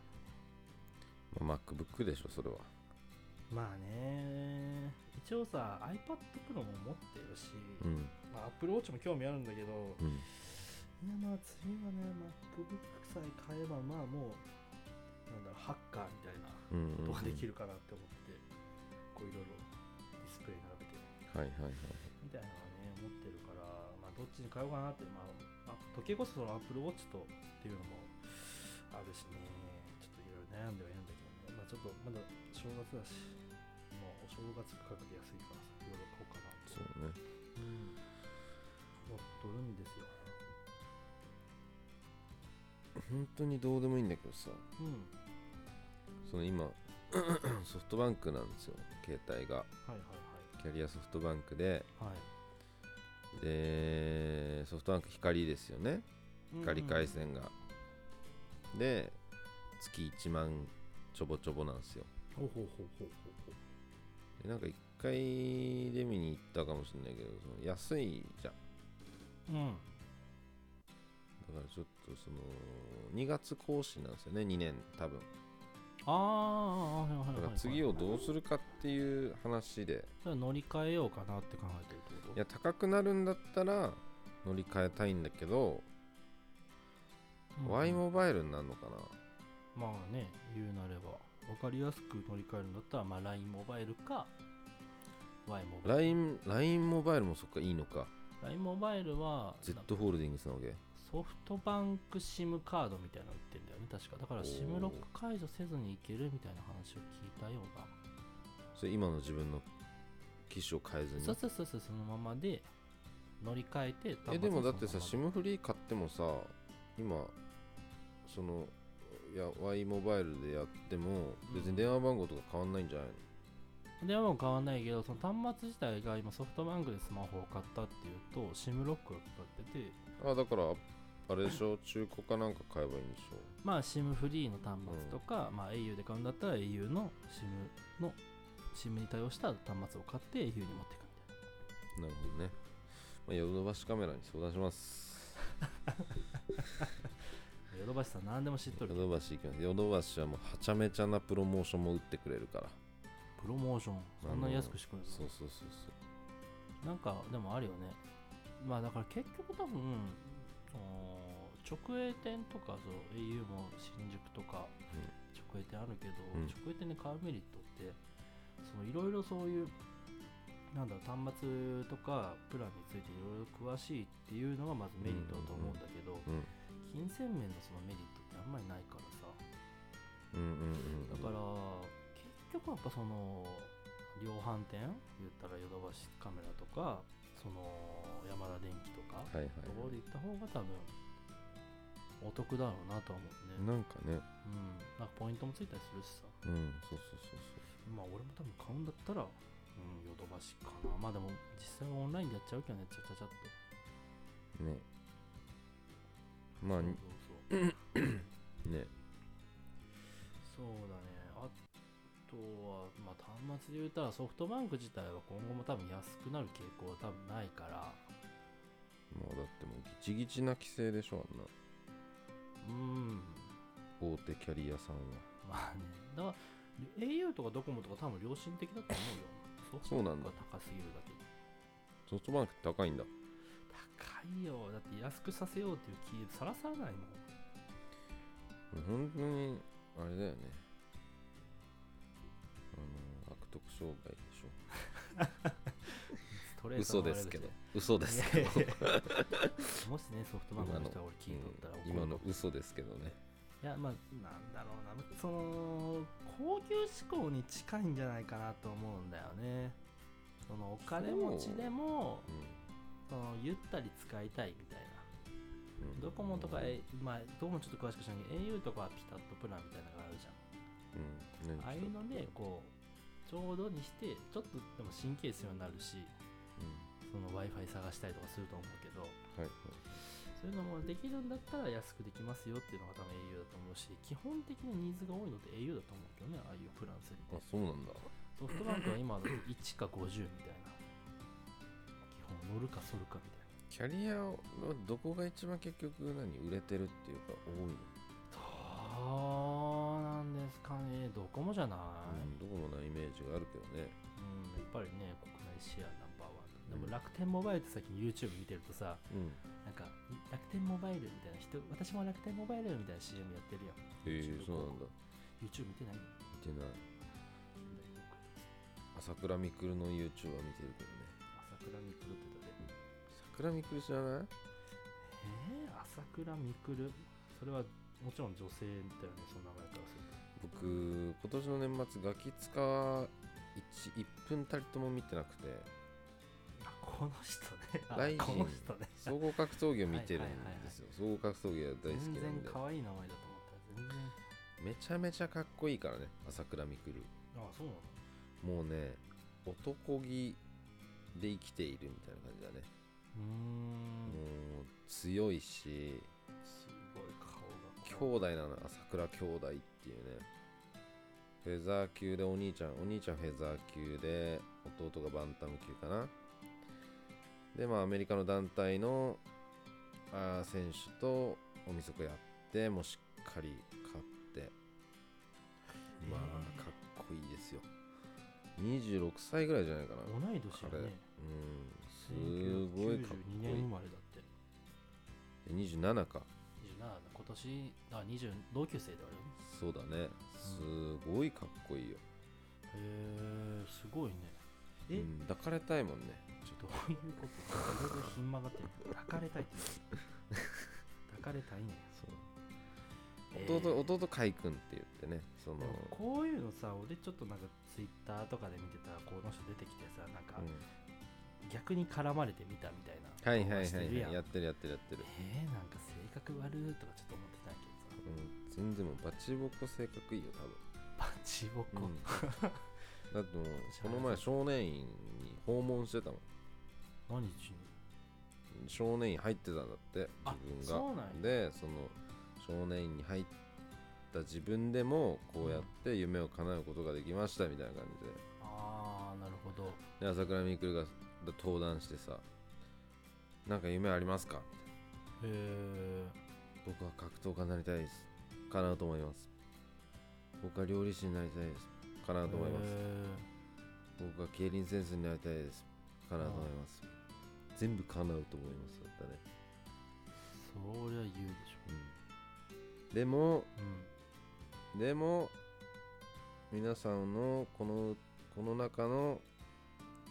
Speaker 2: う
Speaker 1: まあ MacBook でしょそれは
Speaker 2: まあね一応さ iPad Pro も持ってるし、
Speaker 1: うん。
Speaker 2: まあ、Apple Watch も興味あるんだけど、
Speaker 1: うん。
Speaker 2: いやまあ次はね MacBook さえ買えばまあもうなんだろうハッカーみたいな
Speaker 1: うんうんうん。
Speaker 2: ことができるかなって思って、こういろいろディスプレイ並べて
Speaker 1: はいはいはい
Speaker 2: みたいなのはね持ってるからまあどっちに買おうかなってまあ、まあ、時計こそその Apple Watch とっていうのもあるしねちょっといろいろ悩んではいるんだちょっとまだ正月だしもうお正月価格で安いからさいろいろ買おうかな
Speaker 1: そうね。
Speaker 2: うん。思っとるんですよ
Speaker 1: 本当にどうでもいいんだけどさ
Speaker 2: うん。
Speaker 1: その今 *coughs* ソフトバンクなんですよ。携帯が。
Speaker 2: はいはい
Speaker 1: キャリアソフトバンクで。
Speaker 2: はい。はい
Speaker 1: でソフトバンク光ですよね。光回線が、で月1万ちょぼちょぼなんですよ。
Speaker 2: ほうほうほうほうほう
Speaker 1: でなんか一回で見に行ったかもしれないけどその安いじゃん。
Speaker 2: うん。
Speaker 1: だからちょっとその2月更新なんですよね2年多分。
Speaker 2: あーあーはいはいはいはい。
Speaker 1: だから次をどうするかっていう話で。
Speaker 2: それは乗り換えようかなって考えてるってこと？
Speaker 1: いや高くなるんだったら乗り換えたいんだけど、
Speaker 2: うん。
Speaker 1: Y モバイルになるのかな？
Speaker 2: まあね言うなれば分かりやすく乗り換えるんだったら、まあ、LINE モバイルか Y モバイル。
Speaker 1: LINE, LINE モバイルもそっかいいのか。
Speaker 2: LINE モバイルは
Speaker 1: Z ホールディングスなわけ？
Speaker 2: ソフトバンク SIM カードみたいなの売ってんだよね確か。だから SIM ロック解除せずにいけるみたいな話を聞いたような。
Speaker 1: それ今の自分の機種を変えずに？
Speaker 2: そうそうそうそうそのままで乗り換えて
Speaker 1: えでもだってさ SIM フリー買ってもさ今そのいや Y モバイルでやっても別に電話番号とか変わんないんじゃないの、
Speaker 2: 電話も変わんないけどその端末自体が今ソフトバンクでスマホを買ったっていうと SIM ロックがかかってて。
Speaker 1: あだからあれでしょ？中古かなんか買えばいいんでしょ？
Speaker 2: まあ SIM フリーの端末とか、まあ au で買うんだったら au の SIM の SIM に対応した端末を買って au に持っていくみたいな。
Speaker 1: なるほどね、まあ、ヨドバシカメラに相談します *laughs*
Speaker 2: ヨドバシさん何でも知っとる
Speaker 1: ヨドバシ行きます。ヨドバシはもうはちゃめちゃなプロモーションも打ってくれるから。
Speaker 2: プロモーション？そんなに安くしてくれるの？
Speaker 1: そうそうそうそう。
Speaker 2: なんかでもあるよね。まあだから結局多分直営店とかそう au も新宿とか直営店あるけど、
Speaker 1: うん。
Speaker 2: 直営店で買うメリットってそのいろいろそういうなんだろう端末とかプランについていろいろ詳しいっていうのがまずメリットだと思うんだけど、
Speaker 1: うん
Speaker 2: 金銭面のそのメリットってあんまりないからさ。
Speaker 1: うんうんうん
Speaker 2: だから結局やっぱその量販店？言ったらヨドバシカメラとかその山田電機とか
Speaker 1: はいはい。
Speaker 2: ところで行った方が多分お得だろうなとは思うね。
Speaker 1: なんかね。
Speaker 2: うん。なんかポイントもついたりするしさ。
Speaker 1: うんそうそうそうそう。
Speaker 2: まあ俺も多分買うんだったらうんヨドバシかな。まあでも実際はオンラインでやっちゃうけどねちゃちゃちゃっと。
Speaker 1: ねまあ
Speaker 2: そうそうそう。
Speaker 1: ね。
Speaker 2: そうだね。あとはまあ端末で言ったらソフトバンク自体は今後も多分安くなる傾向は多分ないから。
Speaker 1: もうだってもうギチギチな規制でしょあんな。
Speaker 2: うん。
Speaker 1: 大手キャリアさんは。
Speaker 2: まあね。だから au とかドコモとか多分良心的だと思うよ。ソフトバンクが高すぎるだけ。に
Speaker 1: ソフトバンク高いんだ
Speaker 2: 高いよ。だって安くさせようっていう気さらさらないもん。
Speaker 1: 本当にあれだよね。あの悪徳商売でしょ。嘘
Speaker 2: な
Speaker 1: ですけど。嘘ですけど。
Speaker 2: もしねソフトバンクの人が俺聞いとったら
Speaker 1: 今の嘘ですけどね。
Speaker 2: いやまあなんだろうな。その高級志向に近いんじゃないかなと思うんだよね。そのお金持ちでもそのゆったり使いたいみたいな。
Speaker 1: うん、うん、
Speaker 2: ドコモとか、えまあ、どうもちょっと詳しく知らないけど au とかはピタッとプランみたいなのがあるじゃん。
Speaker 1: うん、ね
Speaker 2: ああいうのでこうちょうどにしてちょっとでも神経質になるし
Speaker 1: う
Speaker 2: その w i f i 探したりとかすると思うけど
Speaker 1: ん、はい。
Speaker 2: そういうのもできるんだったら安くできますよっていうのが多分 au だと思うし基本的なニーズが多いのって au だと思うけどねああいうプラン設定
Speaker 1: あそうなんだ。
Speaker 2: ソフトバンクは今だと1か50みたいな乗るか反るかみたいな。
Speaker 1: キャリアのどこが一番結局何売れてるっていうか多いの、
Speaker 2: どうなんですかね。どこもじゃない、
Speaker 1: うん、どこもなイメージがあるけどね。
Speaker 2: うん、やっぱりね、国内シェアナンバーワン。でも
Speaker 1: うん
Speaker 2: 楽天モバイルって最近 YouTube 見てるとさ、
Speaker 1: うん。
Speaker 2: なんか楽天モバイルみたいな人、私も楽天モバイルみたいな CM やってるやん。
Speaker 1: へえ
Speaker 2: YouTube
Speaker 1: そうなんだ。
Speaker 2: YouTube 見てない？
Speaker 1: 見てない。朝倉未来の YouTube は見てるけどね。
Speaker 2: 朝倉未来ってだね。
Speaker 1: 桜未来知らない？
Speaker 2: えー、朝倉未来？それはもちろん女性だよね、その名前からすると。
Speaker 1: 僕今年の年末ガキ使は 1, 1分たりとも見てなくて
Speaker 2: あ、この人ね。あ
Speaker 1: ライジン
Speaker 2: この人ね。
Speaker 1: 総合格闘技を見てるん
Speaker 2: はいはいはいはい
Speaker 1: ですよ総合格闘技が大好き
Speaker 2: 全然
Speaker 1: なんで
Speaker 2: 可愛い名前だと思った。全然。
Speaker 1: めちゃめちゃかっこいいからね朝倉未来
Speaker 2: あ、そうなの？
Speaker 1: もうね男気で生きているみたいな感じだね。もう強いし
Speaker 2: すごい顔が。
Speaker 1: 兄弟なの朝倉兄弟っていうね。フェザー級でお兄ちゃんお兄ちゃんフェザー級で弟がバンタム級かな。でまあアメリカの団体のあー選手とおみそこやってもうしっかり勝って。まあかっこいいですよ。26歳ぐらいじゃないかな。
Speaker 2: 同い年
Speaker 1: 彼
Speaker 2: よね。
Speaker 1: うんすごいかっこ
Speaker 2: 92年
Speaker 1: いい。
Speaker 2: 生まれだって。
Speaker 1: 27か
Speaker 2: 27だ今年、あ、20、同級生である？よね。
Speaker 1: そうだね。すごいかっこいいよ、
Speaker 2: へえ、すごいね。え、
Speaker 1: うん、抱かれたいもんね。ちょっ
Speaker 2: どういうこと？いろいろひん曲がってる。抱かれたいって *laughs* 抱かれたいね。
Speaker 1: そう。
Speaker 2: えー。
Speaker 1: 弟、弟海君って言ってねその。
Speaker 2: こういうのさ、俺ちょっとなんかツイッターとかで見てたら、この人出てきてさ、なんか
Speaker 1: うん
Speaker 2: 逆に絡まれてみたみたいな。
Speaker 1: はいはいはい、はい、やってるやってるやってる。
Speaker 2: えー、なんか性格悪とかちょっと思ってたけどさ。
Speaker 1: うん、全然もうバチボコ性格いいよ
Speaker 2: バチボコ、
Speaker 1: 多分、うん、だってもう *laughs* この前少年院に訪問してたもん。
Speaker 2: 何しに？
Speaker 1: 少年院入ってたんだって
Speaker 2: あ
Speaker 1: 自分が。
Speaker 2: そうなんや。
Speaker 1: でその少年院に入った自分でもこうやって夢を叶うことができましたみたいな感じで。
Speaker 2: ああなるほど。
Speaker 1: で朝倉未来が登壇してさなんか夢ありますか？
Speaker 2: へえ
Speaker 1: 僕は格闘家になりたいです。叶うと思います。僕は料理師になりたいです。叶うと思います。僕は競輪選手になりたいです。叶うと思います。全部叶うと思います。だったね、
Speaker 2: そりゃ言うでし
Speaker 1: うん、でも
Speaker 2: ょうん。
Speaker 1: でも皆さんのこのこの中の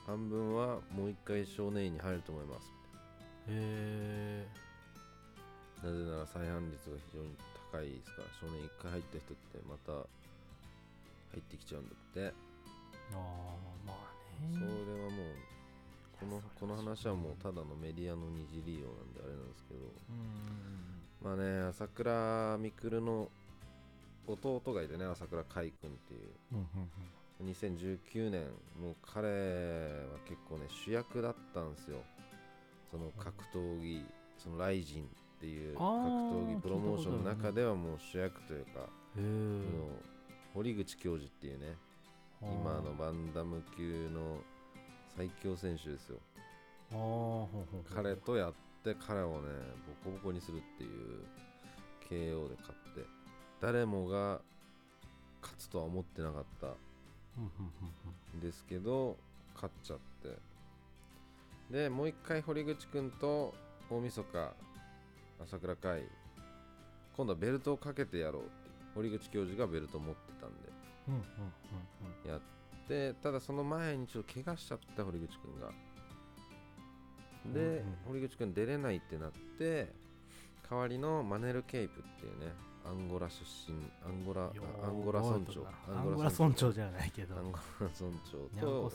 Speaker 1: 半分はもう一回少年院に入ると思います。
Speaker 2: へえ
Speaker 1: なぜなら再犯率が非常に高いですから少年院一回入った人ってまた入ってきちゃうんだって。
Speaker 2: ああまあ
Speaker 1: そ
Speaker 2: ね
Speaker 1: れはもうこのこの話はもうただのメディアのにじりようなんであれなんですけど。
Speaker 2: うん
Speaker 1: まあね朝倉未来の弟がいてね朝倉海君っていう。
Speaker 2: うんうん
Speaker 1: 2019年もう彼は結構ね主役だったんですよ。その格闘技そのライジンっていう格闘技プロモーションの中ではもう主役というか
Speaker 2: へえ
Speaker 1: その堀口教授っていうね今のバンダム級の最強選手ですよ。彼とやって彼をねボコボコにするっていう KO で勝って誰もが勝つとは思ってなかったですけど勝っちゃって。でもう一回堀口くんと大晦日朝倉海今度はベルトをかけてやろうって。堀口教授がベルト持ってたんで。やってただその前にちょっと怪我しちゃった堀口くんが。で、
Speaker 2: うんうん。
Speaker 1: 堀口くん出れないってなって代わりのマネル・ケイプっていうねアンゴラ出身アンゴラアンゴラ村長。
Speaker 2: アンゴラ村長。じゃないけど。
Speaker 1: アンゴラ村長と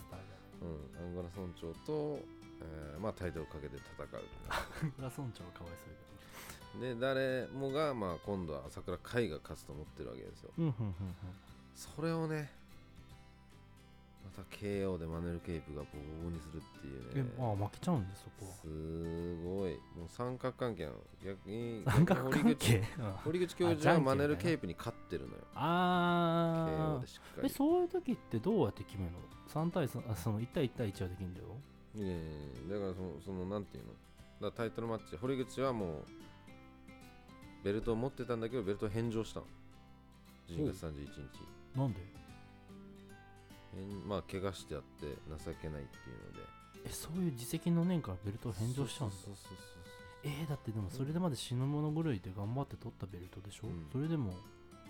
Speaker 1: うん、アンゴラ村長と、えーまあ、タイトルをかけて戦う。
Speaker 2: アンゴラ村長はかわいそう
Speaker 1: で誰もが、まあ、今度は朝倉海が勝つと思ってるわけですよ。
Speaker 2: けどうんうんうん。
Speaker 1: それをねまた KO でマネル・ケイプがボコボコにするっていうね。
Speaker 2: ああ負けちゃうんですそこは。
Speaker 1: すごい。もう三角関係なの。逆に
Speaker 2: 三角関係？うん
Speaker 1: 堀口教授はマネル・ケイプに勝ってるのよ。KO
Speaker 2: あ
Speaker 1: でしっか
Speaker 2: あえそういう時ってどうやって決めるの ?3 対3あその1対1対1はできるんだよ。
Speaker 1: りいやいやいやだからそのそのなんていうの？だタイトルマッチ。堀口はもうベルトを持ってたんだけどベルトを返上したの。12月31日。
Speaker 2: なんで？
Speaker 1: 返まあ怪我してやって情けないっていうので。
Speaker 2: えそういう自責の念からベルトを返上しちゃうんだ。
Speaker 1: そうそうそうそう
Speaker 2: えー、だってでもそれでまで死ぬ者狂いで頑張って取ったベルトでしょ、
Speaker 1: うん。
Speaker 2: それでも。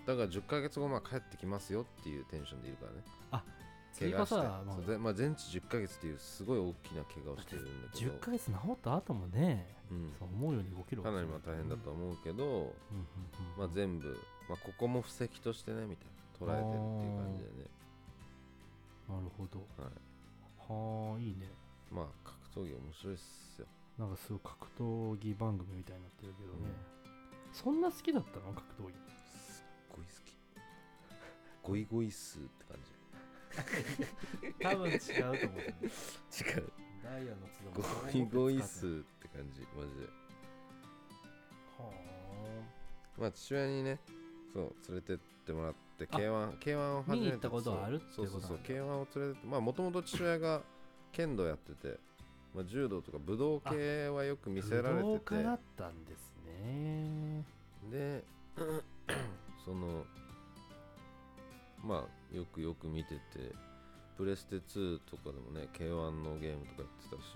Speaker 1: だから10ヶ月後まあ帰ってきますよっていうテンションでいるからね。
Speaker 2: 追加さ、まあ。
Speaker 1: そうでまあ、全治10ヶ月っていうすごい大きな怪我をしてるんだけど。
Speaker 2: 10ヶ月治った後もね、
Speaker 1: うん。
Speaker 2: そう思うように動ける
Speaker 1: かなりまあ大変だとは思うけど、まあ、全部、まあ、ここも布石としてねみたいな。捉えてるっていう感じでね
Speaker 2: なるほど。
Speaker 1: はい。
Speaker 2: はあいいね。
Speaker 1: まあ格闘技面白いっすよ。
Speaker 2: なんかすごい格闘技番組みたいになってるけどね、そんな好きだったの？格闘技。
Speaker 1: すっごい好き。ゴイゴイスーって感 *laughs*
Speaker 2: 多分違うと思う。
Speaker 1: じ違う。
Speaker 2: ダイヤの
Speaker 1: ゴイゴイスーって感じマジで。
Speaker 2: は
Speaker 1: まあ父親にねそう連れてってもらって
Speaker 2: あ
Speaker 1: K1, K1 を初めて
Speaker 2: 見に行ったことはあるって
Speaker 1: そうそうそう
Speaker 2: ことなん
Speaker 1: K1 を連れてってまあもともと父親が剣道やってて、まあ、柔道とか武道系はよく見せられてて。
Speaker 2: 武道家だったんですね。
Speaker 1: でそのまあよくよく見ててプレステ2とかでもね K1 のゲームとかやってたし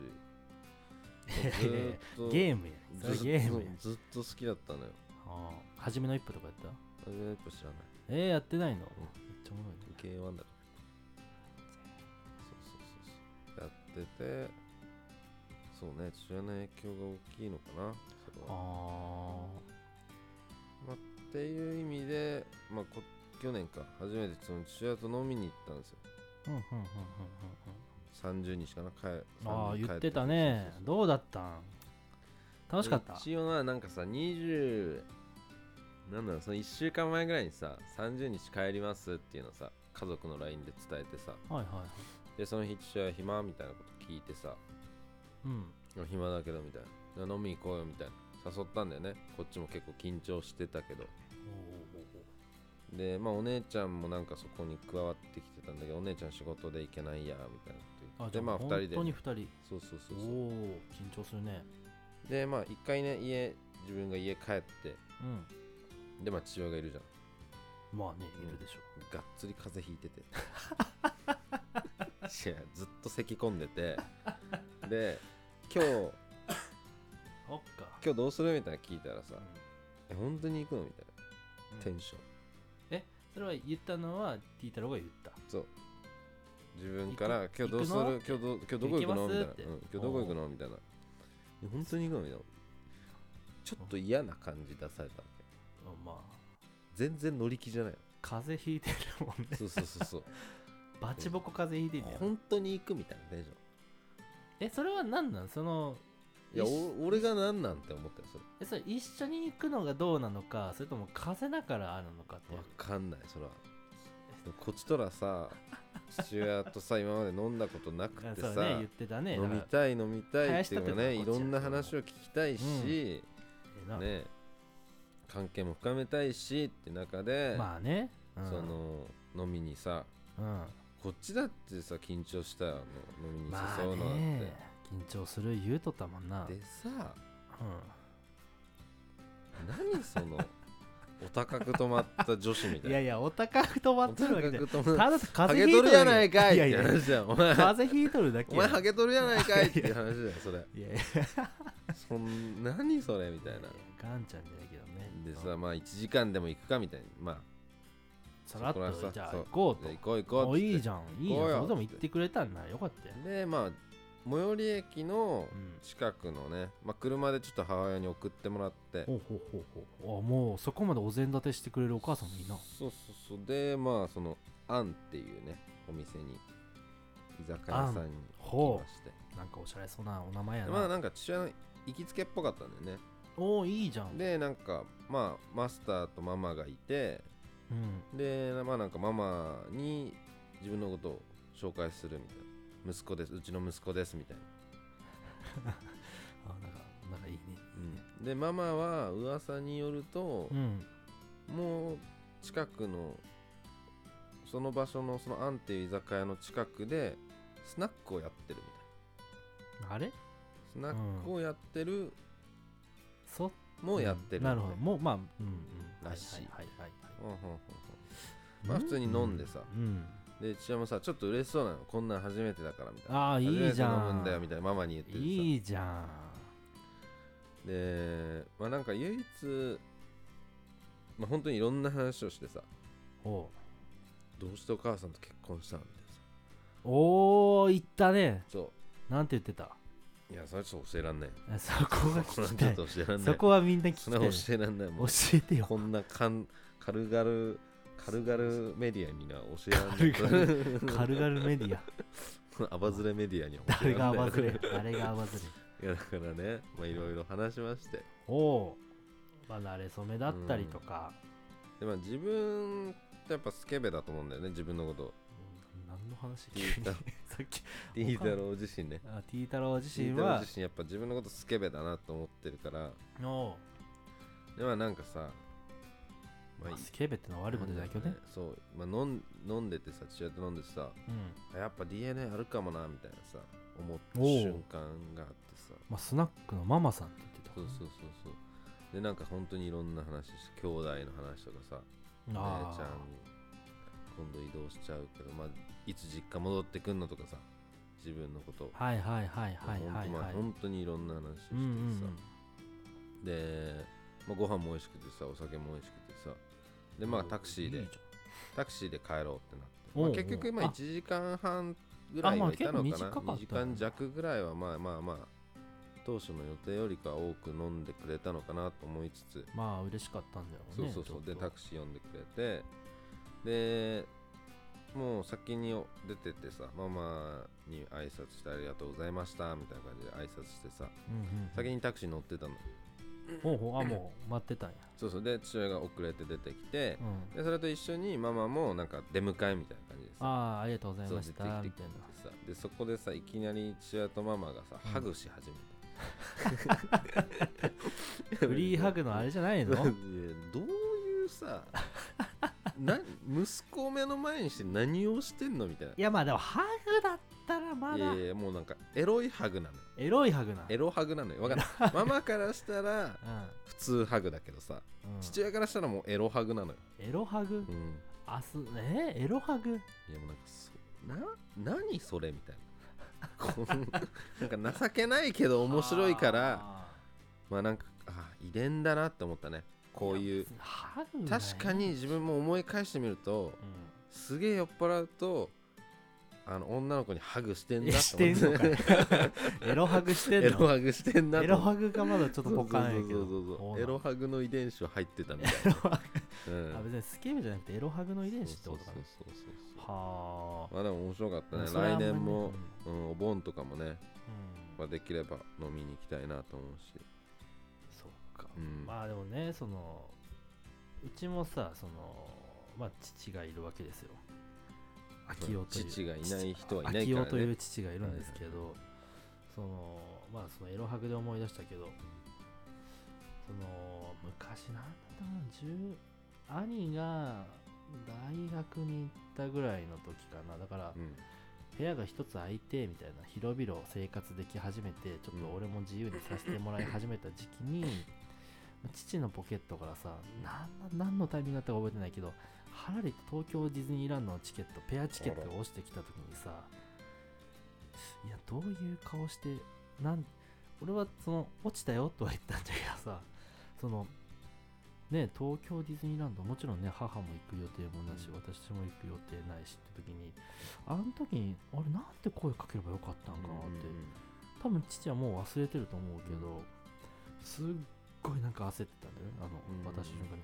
Speaker 1: *laughs* ずーっと
Speaker 2: ゲームやそれ
Speaker 1: ずっと
Speaker 2: ゲームや
Speaker 1: ずっと好きだったのよ。
Speaker 2: はあ。初めの一歩とかやった？
Speaker 1: あれやっぱ知らない
Speaker 2: えー、やってないの、めっちゃおもろいね。
Speaker 1: K1 だからそうそうそうそう。やっててそうね。父親の影響が大きいのかな。それは。
Speaker 2: あ
Speaker 1: っていう意味で、まあ、こ去年か。初めてその父親と飲みに行ったんですよ。
Speaker 2: ーうんうんうんうんうん。
Speaker 1: 30日かな。帰
Speaker 2: うんああ
Speaker 1: 30
Speaker 2: 言ってた
Speaker 1: 帰
Speaker 2: ね。どうだったん？楽しかった？
Speaker 1: 一応ななんかさ20なんだろうその1週間前ぐらいにさ30日帰りますっていうのさ家族の LINE で伝えてさ。
Speaker 2: はいはい
Speaker 1: でその日父親暇みたいなこと聞いてさ。
Speaker 2: うん。
Speaker 1: 暇だけどみたいな。飲みに行こうよみたいな。誘ったんだよね。こっちも結構緊張してたけど。でまあお姉ちゃんもなんかそこに加わってきてたんだけどお姉ちゃん仕事で行けないやみたいなこと言ってまあ2人で。
Speaker 2: 本当に2人。
Speaker 1: そうそうそう
Speaker 2: お
Speaker 1: そう。
Speaker 2: お緊張するね。
Speaker 1: でまあ一回ね家自分が家帰って
Speaker 2: うん
Speaker 1: でまあ父親がいるじゃん。
Speaker 2: まあねいるでしょ。
Speaker 1: がっつり風邪ひいてて。*laughs* いやずっと咳込んでて。で今日
Speaker 2: そっか。
Speaker 1: 今日どうするみたいな聞いたらさえ本当に行くのみたいな。テ
Speaker 2: うん。
Speaker 1: ンション。
Speaker 2: それは言ったのはティータロが言った？
Speaker 1: そう。自分から今日どうする？
Speaker 2: 行
Speaker 1: 今日ど今日どこ行くの？みたいな、
Speaker 2: 行けますって。
Speaker 1: うん、今日どこ行くの？みたいな。え本当に行くの？みたいな。ちょっと嫌な感じ出されたわけ
Speaker 2: うんまあ
Speaker 1: 全然乗り気じゃない
Speaker 2: 風邪ひいてるもんね。
Speaker 1: そうそうそうそう。*laughs*
Speaker 2: バチボコ風邪ひいてんだよ
Speaker 1: 本当に行くみたいなテンション
Speaker 2: えそれは何なん？その
Speaker 1: いや
Speaker 2: 一
Speaker 1: お俺が何なんて思ったよそれ。
Speaker 2: えそれ一緒に行くのがどうなのか？それとも風邪だからあるのかって。
Speaker 1: わかんないそれは。こっちとらさ父親とさ今まで飲んだことなくてさ、
Speaker 2: ね言ってたね。
Speaker 1: 飲み
Speaker 2: い
Speaker 1: たい飲みたいっていうかねいろんな話を聞きたいし、
Speaker 2: な。
Speaker 1: ね関係も深めたいしって中で、
Speaker 2: まあね、うん、
Speaker 1: その飲みにさ
Speaker 2: うん。
Speaker 1: こっちだってさ緊張したよ飲みに
Speaker 2: まあ
Speaker 1: 誘うのだって、
Speaker 2: ね。緊張する言うとったもんな。
Speaker 1: でさ
Speaker 2: う
Speaker 1: 何その *laughs* お高く止まった女子み
Speaker 2: ん、
Speaker 1: たいな。
Speaker 2: いやいやお高く止ま
Speaker 1: お
Speaker 2: ってるわけで
Speaker 1: 高く止ま
Speaker 2: た。だ
Speaker 1: ハ
Speaker 2: 風邪ひいとる
Speaker 1: やないかいって話じゃんお前。
Speaker 2: 風邪ひいとるだけ
Speaker 1: お前ハゲとるやないかいって話だよそれ。
Speaker 2: いやいや。
Speaker 1: そん何それみたいな。
Speaker 2: ガンちゃんじゃないけ
Speaker 1: でさまあ1時間でも行くかみたいにまあ。
Speaker 2: さらっとじゃあ行こうと。
Speaker 1: で行こう行こうっつって。
Speaker 2: おいいじゃん。いいじゃん。それでも行ってくれたんなよかったよ、
Speaker 1: でまあ最寄り駅の
Speaker 2: うん、
Speaker 1: 近くのね、まあ、車でちょっと母親に送ってもらって。
Speaker 2: ほうほうほうほう。あもうそこまでお膳立てしてくれるお母さんもいいな。
Speaker 1: そうそうそう。でまあそのアンっていうねお店に居酒屋さんに行
Speaker 2: ほ
Speaker 1: きまして。
Speaker 2: うなんかおしゃれそうなお名前やな、
Speaker 1: まあなんか父親の行きつけっぽかったんだよね
Speaker 2: おおいいじゃん。
Speaker 1: でなんかまあマスターとママがいて
Speaker 2: うん。
Speaker 1: でまあなんかママに自分のことを紹介するみたいな。息子です。うちの息子ですみたいな、*laughs*
Speaker 2: あなんかなんかいいね。
Speaker 1: うん、でママは噂によると
Speaker 2: う、ん。
Speaker 1: もう近くのその場所のそのアンっていう居酒屋の近くでスナックをやってるみたい
Speaker 2: あれ？
Speaker 1: なスナックをやってる、
Speaker 2: そ
Speaker 1: もうやってる、
Speaker 2: なるほど。もうまあうんうん。
Speaker 1: らし。い
Speaker 2: はいはいはい。
Speaker 1: うんうんうんうん。
Speaker 2: はい
Speaker 1: まあ普通に飲んでさ。
Speaker 2: うん
Speaker 1: で父親もさちょっと嬉しそうなの。こんなん初めてだからみたいな。
Speaker 2: ああいいじゃ
Speaker 1: 初めて飲むんだよ
Speaker 2: ん
Speaker 1: みたいな。ママに言っててさ。
Speaker 2: いいじゃん。
Speaker 1: でまあなんか唯一まあ本当にいろんな話をしてさ。
Speaker 2: お
Speaker 1: どうしてお母さんと結婚したのみたいなさ。
Speaker 2: おお言ったね。
Speaker 1: そ
Speaker 2: なんて言ってた？
Speaker 1: ういやそれちょっと教えらんない
Speaker 2: え *laughs* そこが聞きたい。
Speaker 1: ちょっと教えらんない
Speaker 2: そこはみんな聞き
Speaker 1: そ
Speaker 2: たい
Speaker 1: 教えらんないも
Speaker 2: 教
Speaker 1: う
Speaker 2: えてよ。
Speaker 1: こんなかん軽々軽々メディアには教えらんない。
Speaker 2: 軽々メディア。*laughs*
Speaker 1: アバズレメディアには教
Speaker 2: 誰
Speaker 1: えらんない。
Speaker 2: がアバズレ誰がアバズレ *laughs*
Speaker 1: いやだからねまあいろいろ話しまして。
Speaker 2: おお。まあ慣れ初めだったりとか、
Speaker 1: でまあ自分ってやっぱスケベだと思うんだよね自分のこと。
Speaker 2: うん何の話？
Speaker 1: 聞いた *laughs*
Speaker 2: さっき。
Speaker 1: ティー太郎自身ね。
Speaker 2: あティー太郎自
Speaker 1: ティー太郎
Speaker 2: 身は
Speaker 1: 自身やっぱ自分のことスケベだなと思ってるから。
Speaker 2: お
Speaker 1: でまあなんかさ
Speaker 2: まあ、スケベってのは悪いことじゃないけどね、
Speaker 1: そう、まあ、飲ん飲んでてさ父親と飲んでてさ
Speaker 2: うん。
Speaker 1: やっぱ DNA あるかもなみたいなさ思った瞬間があってさ。
Speaker 2: まあ、スナックのママさんって言ってた。
Speaker 1: そうそうそうそう。でなんか本当にいろんな話して兄弟の話とかさ姉
Speaker 2: あ
Speaker 1: ちゃん今度移動しちゃうけどまあいつ実家戻ってくんのとかさ自分のこと。
Speaker 2: あはいはいはいはいはいはい。
Speaker 1: 本当にいろんな話してさ、
Speaker 2: うんうん
Speaker 1: で、まあ、ご飯も美味しくてさお酒も美味しくてさ。でまあタクシーで
Speaker 2: いいじ
Speaker 1: タクシーで帰ろうってなって、まあ、結局まあ
Speaker 2: あ
Speaker 1: 1時間半ぐらいはいたのかな、
Speaker 2: あまあかった
Speaker 1: 2時間弱ぐらいはまあまあまあ当初の予定よりかは多く飲んでくれたのかなと思いつつ、
Speaker 2: まあ嬉しかったんだよね
Speaker 1: そうそうそう。でタ
Speaker 2: ク
Speaker 1: クシー呼んでくれてでもう先に出てってさママに挨拶してありがとうございましたみたいな感じで挨拶してさ
Speaker 2: うんうん
Speaker 1: 先にタクシー乗ってたの。
Speaker 2: ほうほう。あもう待ってたんや。
Speaker 1: そうそう。で父親が遅れて出てきて
Speaker 2: うん。
Speaker 1: でそれと一緒にママもなんか出迎えみたいな感じでさ
Speaker 2: ああありがとうございましたみたい
Speaker 1: てきてさでそこでさいきなり父親とママがさ、
Speaker 2: うん。
Speaker 1: ハグし始め
Speaker 2: な *laughs* フリーハグのあれじゃないの？*laughs*
Speaker 1: どういうさな息子を目の前にして何をしてんのみたいな。い
Speaker 2: やまあでもハグだったらまだ。
Speaker 1: いやいやもうなんかエロいハグなのよ。
Speaker 2: エロいハグな
Speaker 1: エロハグなのよ。わかんない。*laughs* ママからしたら普通ハグだけどさ
Speaker 2: うん、うん、
Speaker 1: 父親からしたらもうエロハグなのよ、
Speaker 2: エロハグ？
Speaker 1: うん、
Speaker 2: あすえ？ーエロハグ？
Speaker 1: いやもうなんかそな何それみたいな。こうなんか情けないけど面白いから *laughs*
Speaker 2: あ
Speaker 1: まあなんかあ遺伝だなって思ったね。
Speaker 2: ー
Speaker 1: こういう。確かに自分も思い返してみると
Speaker 2: う
Speaker 1: すげえ酔っ払うとあの女の子にハグしてん
Speaker 2: ん、
Speaker 1: な
Speaker 2: えしてんのかい。*laughs* エロハグしてんの？
Speaker 1: エロハグしてんな
Speaker 2: エロハグがまだちょっとポカンやけど。
Speaker 1: エロハグの遺伝子は入ってたみたいな、う
Speaker 2: グ。
Speaker 1: ん。
Speaker 2: あ別にスケベじゃなくてエロハグの遺伝子ってことかな。
Speaker 1: そうそうそう
Speaker 2: はあ。
Speaker 1: まあでも面白かったね。来年も、うん、お盆とかもね、
Speaker 2: うん。
Speaker 1: まあ、できれば飲みに行きたいなと思うし
Speaker 2: か、
Speaker 1: うん。
Speaker 2: まあでもねそのうちもさそのまあ父がいるわけですよ。秋夫という。
Speaker 1: 父がいない人はいない
Speaker 2: 秋
Speaker 1: からね。
Speaker 2: 夫という父がいるんですけど、そのまあそのエロハグで思い出したけどその昔なんだったかな10兄が大学に行ったぐらいの時かな。だから
Speaker 1: うん。
Speaker 2: 部屋が一つ空いてみたいな広々生活でき始めてちょっと俺も自由にさせてもらい始めた時期に、父のポケットからさ何のタイミングだったか覚えてないけどはらりと東京ディズニーランドのチケットペアチケットが落ちてきた時にさいやどういう顔してなん俺はその落ちたよとは言ったんだけどさそのね東京ディズニーランドもちろんね母も行く予定もなし、
Speaker 1: うん。
Speaker 2: 私も行く予定ないしって時にあの時にあれなんて声かければよかったんかなって、多分父はもう忘れてると思うけど、すっごいなんか焦ってたんだよね。あの、
Speaker 1: うん。
Speaker 2: 渡した瞬間に。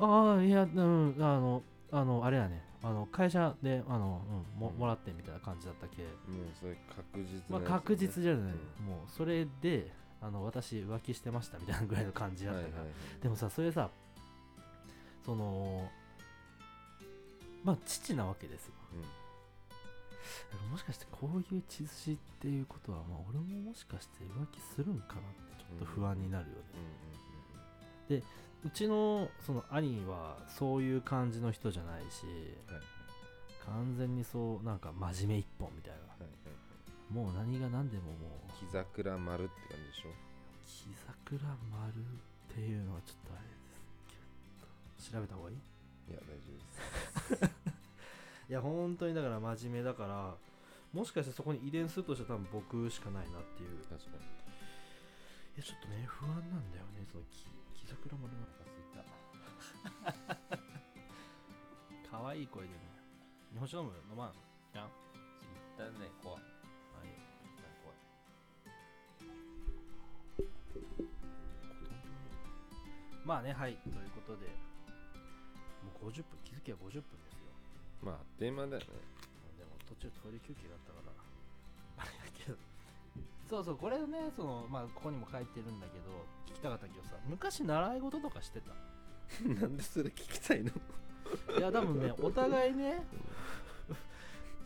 Speaker 2: ああいやうんあのあのあれやね。あの会社であの、うん、も
Speaker 1: うん。
Speaker 2: もらってみたいな感じだったけ、
Speaker 1: もうそれ確実
Speaker 2: まあ確実じゃない、
Speaker 1: うん。
Speaker 2: もうそれであの私浮気してましたみたいなぐらいの感じだったから、
Speaker 1: はいはいはい。
Speaker 2: でもさそれさそのまあ父なわけですよ。
Speaker 1: うん。
Speaker 2: もしかしてこういう血筋っていうことは、まあ、俺ももしかして浮気するんかなってちょっと不安になるよね、うちのその兄はそういう感じの人じゃないし
Speaker 1: うんはい。
Speaker 2: 完全にそうなんか真面目一本みたいな。
Speaker 1: はいはい。
Speaker 2: もう何が何でももう。
Speaker 1: 木桜丸って感じでしょ？
Speaker 2: 木桜丸っていうのはちょっとあれですけど。調べた方がいい？
Speaker 1: いや大丈夫です。*laughs*
Speaker 2: いや本当にだから真面目だからもしかしてそこに遺伝するとしたら多分僕しかないなっていう。
Speaker 1: 確かに。
Speaker 2: いやちょっとね不安なんだよねその木木桜丸の可愛い声でね。日本酒飲む？飲まん？じゃんは
Speaker 1: 一旦ね怖い。
Speaker 2: い。
Speaker 1: 怖い。
Speaker 2: まあねはい。ということで。もう50分。気づきは50分ですよ。
Speaker 1: まああっという間だよね。
Speaker 2: でも途中トイレ休憩だったからそうそうこれねそのまあここにも書いてるんだけど聞きたかったけどさ昔習い事とかしてた？*laughs*
Speaker 1: なんでそれ聞きたいの？
Speaker 2: いや多分ね *laughs* お互いね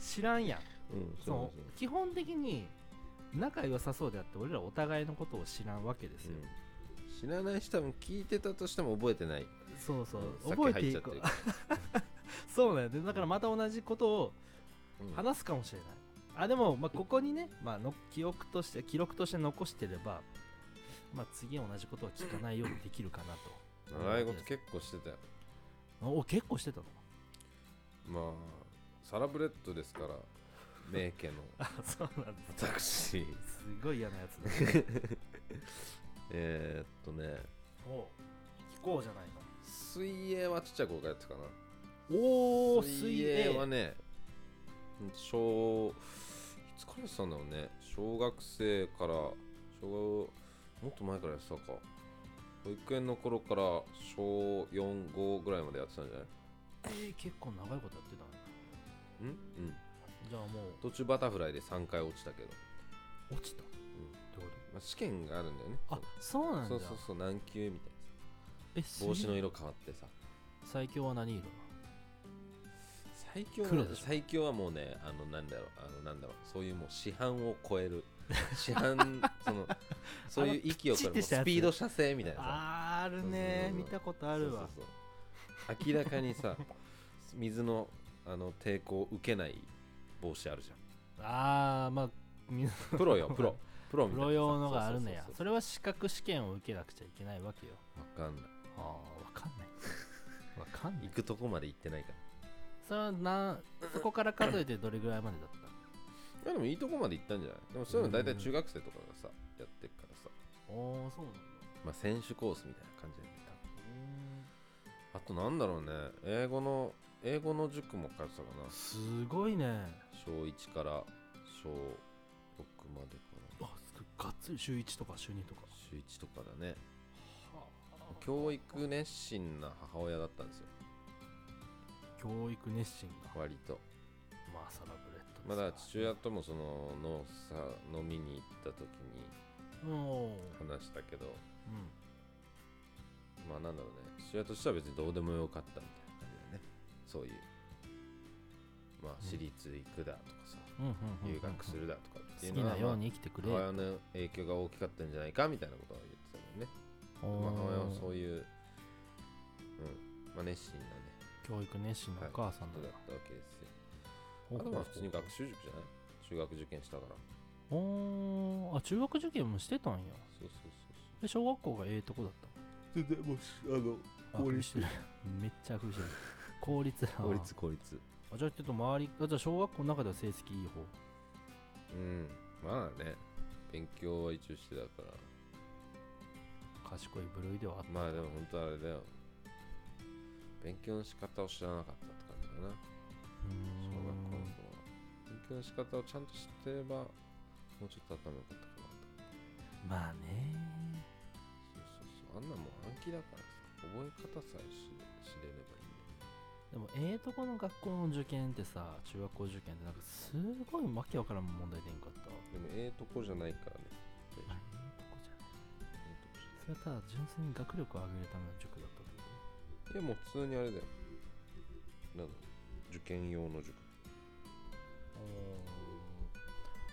Speaker 2: 知らんやん。
Speaker 1: うん
Speaker 2: その基本的に仲良さそうであって俺らお互いのことを知らんわけですよ、
Speaker 1: うん。知らない人多分聞いてたとしても覚えてない。
Speaker 2: そうそう。
Speaker 1: うん。
Speaker 2: 覚えていく。*laughs* そうなんよで。だからまた同じことを
Speaker 1: うん。
Speaker 2: 話すかもしれない、あでも、まあ、ここにね、まあ、の記憶として記録として残してれば、まあ、次同じことは聞かないようにできるかなと。
Speaker 1: 習い事結構してたよ。
Speaker 2: お結構してたの？
Speaker 1: まあサラブレッドですから名家の *laughs*
Speaker 2: あそうなんです。
Speaker 1: 私。
Speaker 2: すごい嫌なやつだね。*laughs*
Speaker 1: えーっとね。
Speaker 2: お聞こうじゃないの。
Speaker 1: 水泳はちっちゃい頃からやってたかな。
Speaker 2: おお
Speaker 1: 水泳はね小いつからやってたんだろうね。小学生から小もっと前からやってたか。保育園の頃から小45ぐらいまでやってたんじゃない？
Speaker 2: えー、結構長いことやってた
Speaker 1: ん？うん。
Speaker 2: じゃあも
Speaker 1: 途中バタフライで3回落ちたけど、
Speaker 2: う落ちた、
Speaker 1: ん。
Speaker 2: どれ
Speaker 1: まあ、試験があるんだよね。
Speaker 2: あそうなんだ。
Speaker 1: そうそうそう何級みたい
Speaker 2: え
Speaker 1: な帽子の色変わってさ。
Speaker 2: 最強は何色？な
Speaker 1: 最強
Speaker 2: 黒でしょ。
Speaker 1: 最強はもうねあのなんだろうあのなんだろうそういうもう市販を超える。*laughs* 市販そのそういう息を超えるスピード射精みたいなさ。
Speaker 2: あーある
Speaker 1: そうそうそう。
Speaker 2: ね見たことあるわ。
Speaker 1: そうそうそう。明らかにさ *laughs* 水のあの抵抗を受けない帽子あるじ
Speaker 2: ああまあ
Speaker 1: プロよプロ。プロみ
Speaker 2: プ
Speaker 1: たいなさ。
Speaker 2: ロ用のがあるねや
Speaker 1: そうそう
Speaker 2: それは資格試験を受けなくちゃいけないわけよ。
Speaker 1: そうわかんない。
Speaker 2: ああわかんない。わかんない。
Speaker 1: 行くとこまで行ってないから
Speaker 2: それはなそこから数えてどれぐらいまでだった？
Speaker 1: いやでもいいとこまで行ったんじゃない？でもそういうの大体中学生とかがさやってっからさ。
Speaker 2: おおそうなんだ。
Speaker 1: まあ選手コースみたいな感じであとなんだろうね英語の英語の塾も通ってたかな。
Speaker 2: すごいね。
Speaker 1: 小1から小6までかな。
Speaker 2: あすごい。がっつり週1とか週2とか。
Speaker 1: 週1とかだね。
Speaker 2: はあ
Speaker 1: 教育熱心な母親だったんですよ
Speaker 2: 教育熱心が
Speaker 1: 割と。
Speaker 2: まあサラブレッド
Speaker 1: まあだから父親ともその農さ飲みに行った時に
Speaker 2: も
Speaker 1: 話したけど。
Speaker 2: う、うん、
Speaker 1: まあなんだろうね。父親としては別にどうでもよかったみたいな感じだよね。そういう。まあ私立行くだとかさ、
Speaker 2: うんうんうんうん
Speaker 1: 留学するだとかっていう
Speaker 2: 好き
Speaker 1: のは、まあ
Speaker 2: なように生きてくれ。
Speaker 1: 母親の影響が大きかったんじゃないかみたいなことを言ってたもんね。まあ、母親はそういう、うん、まあ、熱心なね、
Speaker 2: 教育熱心なお母さんだ
Speaker 1: 人だったわけですよ。あとは普通に学習塾じゃない？中学受験したから。
Speaker 2: おー。あ中学受験もしてたんや。
Speaker 1: そうそうそう
Speaker 2: で小学校がええとこだった
Speaker 1: そう。で、もし、あの、
Speaker 2: あ
Speaker 1: 公立
Speaker 2: してる。*laughs* めっちゃ工夫してる公立だ
Speaker 1: 公立、公立。
Speaker 2: あじゃあちょっと周りあじゃあ小学校の中では成績いい方？
Speaker 1: うん、まあね、勉強は一応してたから。
Speaker 2: 賢い部類ではあった。
Speaker 1: まあでも本当あれだよ。勉強の仕方を知らなかったって感じだな。
Speaker 2: う
Speaker 1: 小学校の頃は。勉強の仕方をちゃんと知ってれば、もうちょっと頭良かったかなと。
Speaker 2: まあね
Speaker 1: そうそうそう。あんなもん暗記だからさ、覚え方さえ知れ知れればいいんだよ。
Speaker 2: でもええとこの学校の受験ってさ中学校受験ってなんかすごいわけわからん問題出んかった
Speaker 1: でもええとこじゃないからね。
Speaker 2: あええとこじゃない
Speaker 1: ええとこじ
Speaker 2: それはただ純粋に学力を上げるための塾だったってこ
Speaker 1: ゃないいやもう普通にあれだよ。なんだ受験用の塾。
Speaker 2: と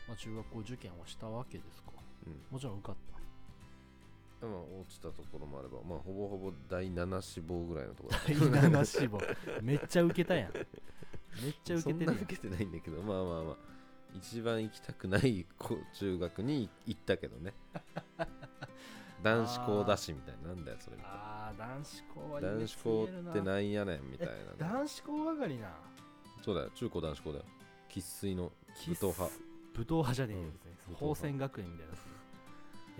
Speaker 2: まあ中学校受験をしたわけですか
Speaker 1: うん。
Speaker 2: もちろん受かった
Speaker 1: まあ落ちたところもあれば、まあほぼほぼ第7志望ぐらいのところだ
Speaker 2: 第7志望めっちゃ受けたやんめっちゃ受けてるや
Speaker 1: そんなん受けてないんだけど、まあまあまあ。一番行きたくないこ中学に行ったけどね。*laughs* 男子校だしみたいな。なんだよそれみたいな。
Speaker 2: ああ男子校は
Speaker 1: 男子校ってなんやねんみたいなね。
Speaker 2: 男子校上がりな
Speaker 1: そうだよ。中高男子校だよ。生粋の武闘派。
Speaker 2: 武闘派じゃねえよ
Speaker 1: うん
Speaker 2: 泉学園みたいな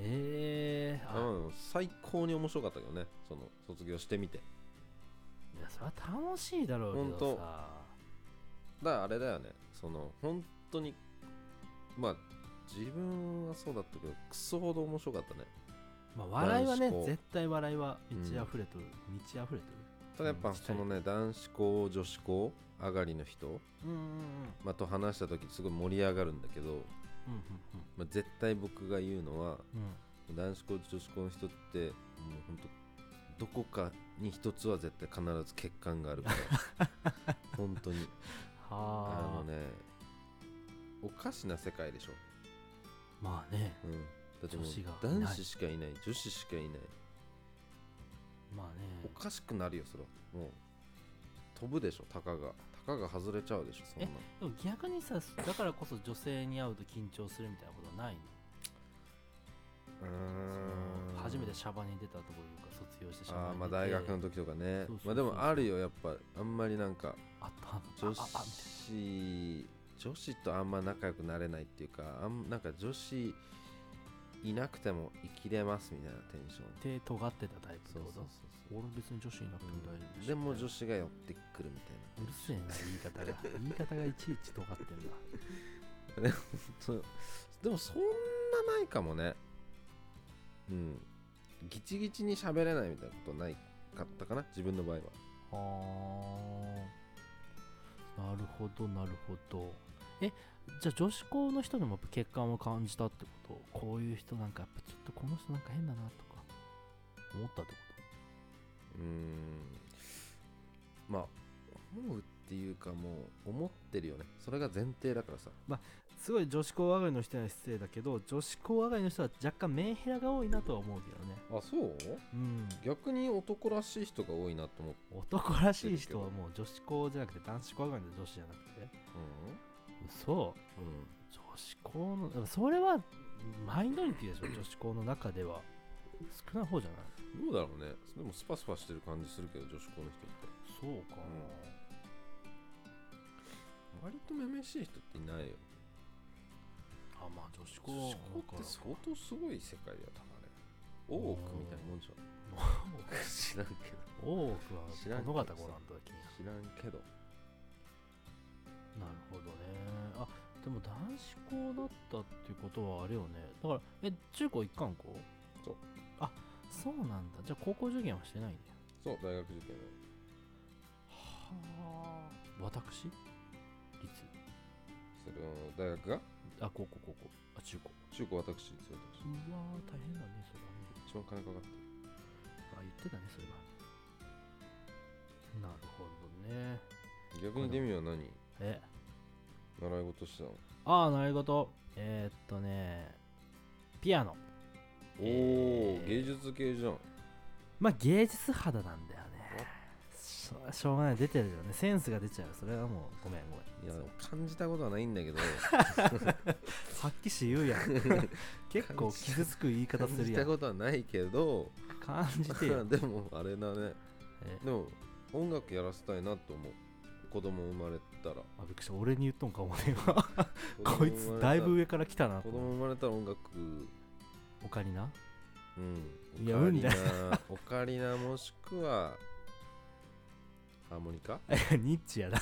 Speaker 2: ええー、
Speaker 1: 最高に面白かったけどね。その卒業してみて。
Speaker 2: いやそれは楽しいだろうけ
Speaker 1: ほんと
Speaker 2: どさ
Speaker 1: だからあれだよね。その本当に、まあ自分はそうだったけど、クソほど面白かったね。
Speaker 2: まあ笑いはね絶対笑いは
Speaker 1: うん
Speaker 2: 満ち溢れとる、満ち溢れとる。
Speaker 1: ただやっぱ
Speaker 2: うん
Speaker 1: そのね、男子校、女子校上がりの人、
Speaker 2: うんうんうん。
Speaker 1: まあ、と話した時すごい盛り上がるんだけど、
Speaker 2: うんうん
Speaker 1: まあ、絶対僕が言うのは
Speaker 2: うん。
Speaker 1: 男子校女子校の人ってもう本当どこかに一つは絶対必ず欠陥があるから。*laughs* 本当に。あのねおかしな世界でしょ、
Speaker 2: まあね。
Speaker 1: うん、だってもう男子しかいない。女子しかいない。
Speaker 2: まあ
Speaker 1: お
Speaker 2: ね
Speaker 1: かしくなるよそれは。もう飛ぶでしょたかが。たかが外れちゃうでしょそんな。
Speaker 2: でも逆にさだからこそ女性に会うと緊張するみたいなことはないの？
Speaker 1: うーん。
Speaker 2: 初めてシャバに出たとこいうか卒業してシャバ
Speaker 1: あーまあ
Speaker 2: に出て
Speaker 1: 大学の時とかね。まあでもあるよやっぱあんまりなんか女子女子とあんま仲良くなれないっていうかあんなんか女子いなくても生きれますみたいなテンション。
Speaker 2: 手尖ってたタイプ
Speaker 1: そうそうそう
Speaker 2: 俺別に女子いなくても大丈夫
Speaker 1: でも女
Speaker 2: 子
Speaker 1: 子が寄ってくるみたいな。
Speaker 2: うるせえな言い方が。*laughs* 言い方がいちいち尖ってんだ
Speaker 1: そうでもそんなないかもね。うん。ギチギチに喋れないみたいなことないかったかな？自分の場合は。
Speaker 2: はあ。なるほどなるほど。えじゃあ女子校の人でもやっぱ血管を感じたってこと？こういう人なんかやっぱちょっとこの人なんか変だなとか。思ったってこ
Speaker 1: うーん。まあ思うっていうかもう思ってるよね。それが前提だからさ。
Speaker 2: とすごい女子校上がりの人には失礼だけど女子校上がりの人は若干メンヘラが多いなとは思うけどね。
Speaker 1: あそう？
Speaker 2: うん。
Speaker 1: 逆に男らしい人が多いなと思って
Speaker 2: 男らしい人はもう女子校じゃなくて男子校上がりの女子じゃなくて嘘
Speaker 1: うん、う。ん、
Speaker 2: 女子校のそれはマイノリティでしょ *clears throat* 女子校の中では。少ない方じゃない？
Speaker 1: どうだろうね。でもスパスパしてる感じするけど女子校の人って。
Speaker 2: そうか。
Speaker 1: 割とめめしい人っていないよ
Speaker 2: あまあ女子校
Speaker 1: 女子校って相当すごい世界だよ多分あれ。大奥みたいなもんじゃん。*laughs* 知らんけど。
Speaker 2: 多くは
Speaker 1: 知らんけど。
Speaker 2: 殿方ご覧の時に
Speaker 1: 知らんけど
Speaker 2: なるほどね。あでも男子校だったっていうことはあれよね。だからえ中高一貫校？
Speaker 1: そう。
Speaker 2: あそうなんだ。じゃあ高校受験はしてないんだ。よ
Speaker 1: そう大学受験。ね
Speaker 2: はあ。私？立
Speaker 1: それを大学が？
Speaker 2: あ高校高校。あ中高。
Speaker 1: 中高私立私。
Speaker 2: うわー大変だねそれはね。
Speaker 1: 一番金かかってる。
Speaker 2: あ言ってたねそれは。なるほどね。
Speaker 1: 逆にデミは何？
Speaker 2: え。
Speaker 1: 習い事してたの？
Speaker 2: ああ習い事。えー、っとねピアノ。
Speaker 1: おお、
Speaker 2: えー。
Speaker 1: 芸術系じゃん。
Speaker 2: まあ芸術肌なんだよね。しょしょうがない。出てるよね。センスが出ちゃう。それはもうごめんごめん。
Speaker 1: いや感じたことはないんだけど。*laughs*
Speaker 2: 発揮し言うやん。*laughs* 結構傷つく言い方
Speaker 1: 感じ
Speaker 2: するやん。
Speaker 1: たことはないけど。
Speaker 2: 感じてよ。*laughs*
Speaker 1: でもあれだね。
Speaker 2: え。
Speaker 1: でも音楽やらせたいなと思う。子供生まれたら。
Speaker 2: あびっくりした。俺に言っとんかもね今
Speaker 1: 子供
Speaker 2: こいつだいぶ上から来たな
Speaker 1: 子供生まれたら音楽。
Speaker 2: オカリナ？
Speaker 1: うん。
Speaker 2: いやうんだ。
Speaker 1: ナ。オカリナもしくはハーモニカ？*laughs*
Speaker 2: ニッチやな。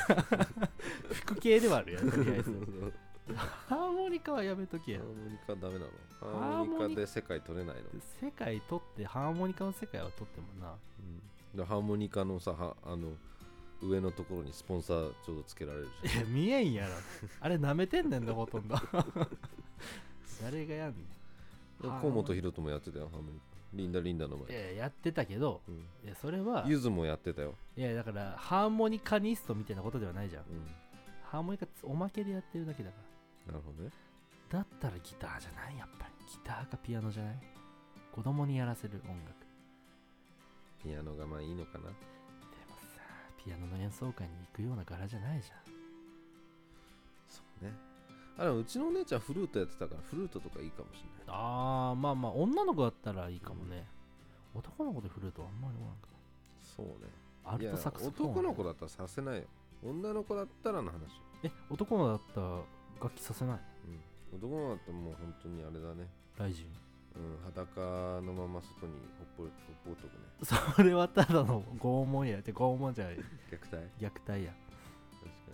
Speaker 2: *laughs* 服系ではあるやんとりあえず。*laughs* ハーモニカはやめとけや。
Speaker 1: ハーモニカダメなの？
Speaker 2: ハ
Speaker 1: ハー
Speaker 2: ーモニ
Speaker 1: カで世界取れないの、
Speaker 2: 世界取ってハーモニカの世界は取ってもな。
Speaker 1: でハーモニカのさはあの上のところにスポンサーちょうどつけられるじ
Speaker 2: いや見えんやろ。あれ舐めてんねんなほとんど。*laughs* 誰がやんね
Speaker 1: ゃんで河本大翔もやってたよハーモニカリンダリンダの
Speaker 2: んい
Speaker 1: 前、
Speaker 2: ややってたけど
Speaker 1: うん、
Speaker 2: いやそれは
Speaker 1: ゆずもやってたよ、
Speaker 2: いやだからハーモニカニストみたいなことではないじゃん。
Speaker 1: う
Speaker 2: ハーモニカつおまけでやってるだけだか
Speaker 1: ん、なるほどね。
Speaker 2: らだったらギターじゃない？やっぱり。ギターかピアノじゃない？子供にやらせる音楽。
Speaker 1: ピアノがまあいいのかな
Speaker 2: ピアノの演奏会に行くような柄じゃないじゃん。
Speaker 1: そうね。あでもうちのお姉ちゃんフルートやってたからフルートとかいいかもしれない。
Speaker 2: あーまあまあ女の子だったらいいかもね、男の子でフルートはあんまり思わんか
Speaker 1: そうね。
Speaker 2: アルトサックスフォン
Speaker 1: 男の子だったらさせないよ。女の子だったらの話
Speaker 2: え男の子だったら楽器させない？
Speaker 1: うん。男の子だったらもう本当にあれだね。
Speaker 2: ライジン
Speaker 1: うん裸のまま外にほっぽりほっぽっとくね。
Speaker 2: それはただの拷問や。って拷問じゃない。
Speaker 1: 虐待？
Speaker 2: 虐待や。
Speaker 1: 確か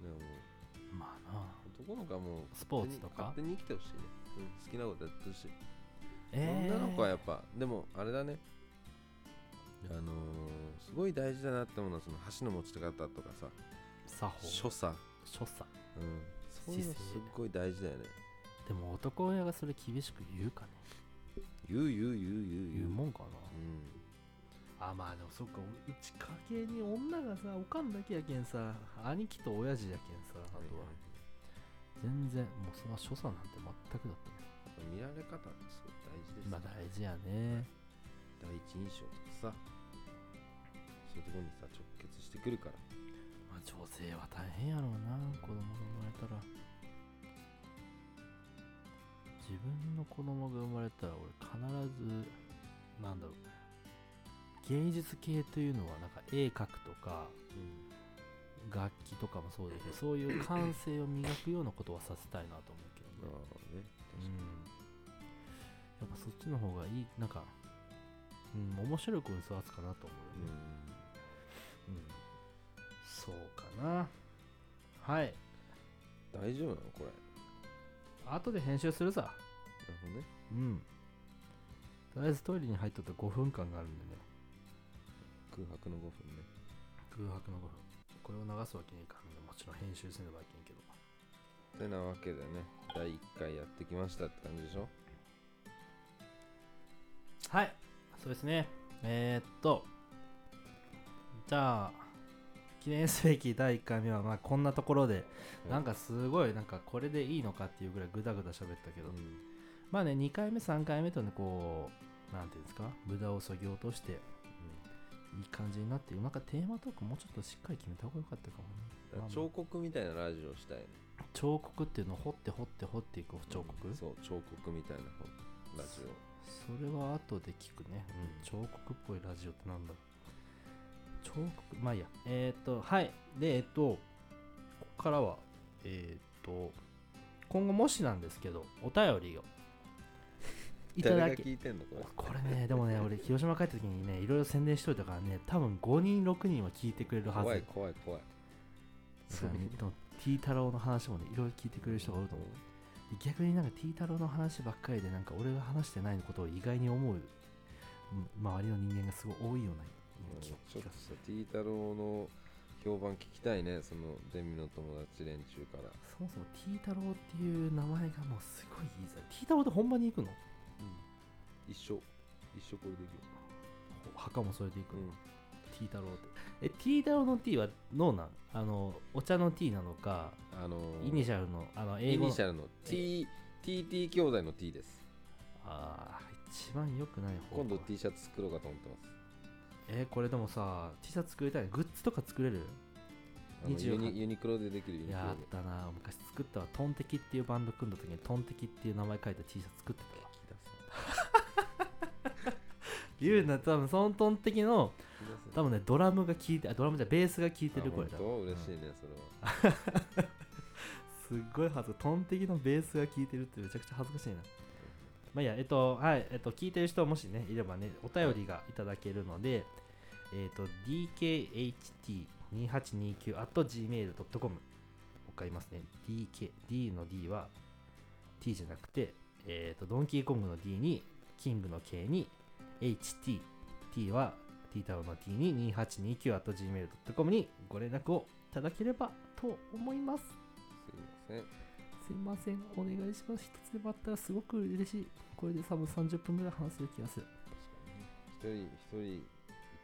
Speaker 1: に。でも
Speaker 2: まあな。
Speaker 1: 男の子はもう
Speaker 2: スポーツとか？
Speaker 1: 勝手に生きてほしいね、うん、好きなことやってほしい、
Speaker 2: えー、
Speaker 1: 女の子はやっぱでもあれだね。あのー、すごい大事だなって思うのはその箸の持ち方とかさ。
Speaker 2: 作法。
Speaker 1: 所作、
Speaker 2: 所作。
Speaker 1: うん、そういうのすっごい大事だよね
Speaker 2: でも男親がそれ厳しく言うかね。
Speaker 1: 言う言う言う言う
Speaker 2: 言
Speaker 1: 言う
Speaker 2: うもんかな。
Speaker 1: うん。
Speaker 2: あまあでもそっか。うち家系に女がさおかんだけやけんさ兄貴と親父やけんさあとは。全然もうその所作なんて全くだったね。
Speaker 1: 見られ方ってすごい大事です
Speaker 2: まあ大事やね。
Speaker 1: 第一印象とかさ。そういうところにさ直結してくるから。
Speaker 2: まあ女性は大変やろうな子供が生まれたら自分の子供が生まれたら俺必ずなんだろう芸術系というのはなんか絵描くとか楽器とかもそうですけどそういう感性を磨くようなことはさせたいなと思うけど
Speaker 1: あ
Speaker 2: ね、
Speaker 1: あね
Speaker 2: うん、やっぱそっちの方がいいなんか、うん、面白い子に育つかなと思うよね、うん、そうかな。はい。
Speaker 1: 大丈夫なのこれ。
Speaker 2: 後で編集するさ
Speaker 1: なるほどね。
Speaker 2: うん。とりあえずトイレに入っとった5分間があるんでね。
Speaker 1: 空白の5分ね。
Speaker 2: 空白の5分。ここれを流すわけにいかんのでもちろん編集せねばいけんけど。
Speaker 1: てなわけでね第1回やってきましたって感じでしょ？
Speaker 2: はい。そうですね。えー、っと。じゃあ記念すべき第1回目はまあこんなところで、なんかすごいなんかこれでいいのかっていうぐらいグダグダ喋ったけど、
Speaker 1: うん
Speaker 2: まあね2回目3回目とねこうなんていうんですか？無駄をそぎ落としていい感じになってなんかテーマトークもうちょっとしっかり決めた方がよかったかもね。
Speaker 1: 彫刻みたいなラジオしたいね。
Speaker 2: 彫刻っていうのを掘って掘って掘っていく彫刻、
Speaker 1: そう彫刻みたいな本ラジ
Speaker 2: それは後で聞くね、うん、彫刻っぽいラジオってなんだろう。彫刻まあいいや。えっ、とはい。でえっ、とここからはえっ、と今後もしなんですけどお便りをいただけ
Speaker 1: 聞いてんのこれ。
Speaker 2: これねでもね俺広島帰った時にねいろいろ宣伝しといたからね多分5人6人は聞いてくれるはず。
Speaker 1: 怖い怖い怖い。
Speaker 2: だからね。でも T 太郎の話もねいろいろ聞いてくれる人がおると思う。で逆になんか T 太郎の話ばっかりでなんか俺が話してないことを意外に思う。うん周りの人間がすごい多いような気
Speaker 1: ちょっと
Speaker 2: 気がす
Speaker 1: さ T 太郎の評判聞きたいね。そのデミの友達連中から。
Speaker 2: るそもそも T 太郎っていう名前がもうすごい言いい T 太郎ってほんまに行くの？
Speaker 1: 一生一生これできる
Speaker 2: 墓もそれで行く。の、
Speaker 1: うん。
Speaker 2: T 太郎って。え T 太郎の T はノーなん？あのお茶の T なのか
Speaker 1: あのー
Speaker 2: イニシャルのあの英
Speaker 1: イ
Speaker 2: 語の。
Speaker 1: ニシャルの T TT 兄弟の T です。
Speaker 2: ああ一番良くない方
Speaker 1: 今度
Speaker 2: か
Speaker 1: T シャツ作ろうかと思ってます。
Speaker 2: えーこれでもさ T シャツ作りたいグッズとか作れる？
Speaker 1: あのユ
Speaker 2: 28
Speaker 1: ニユニクロでできるユニクロで。
Speaker 2: やったな。昔作ったわ。トンテキっていうバンド組んだ時にトンテキっていう名前書いた T シャツ作ってた言うな多分そのトンテキの多分ねドラムが効いてあドラムじゃベースが効いてる
Speaker 1: あ
Speaker 2: 声だ。
Speaker 1: 本当？嬉しいねそれは。*laughs*
Speaker 2: すっごい恥ずかトンテキのベースが効いてるってめちゃくちゃ恥ずかしいな。まあいいやえっとはいえっと聞いてる人もしねいればねお便りがいただけるので、えっと dkht2829.gmail.com わかりますね。DK D の D は T じゃなくてえっとドンキーコングの D にキングの K に HT T は T タロの T に 2829.gmail.com にご連絡をいただければと思います
Speaker 1: すいません
Speaker 2: すいません、お願いします。一つでもあったらすごく嬉しい。これで多分30分ぐらい話せる気がする。
Speaker 1: 一人一人い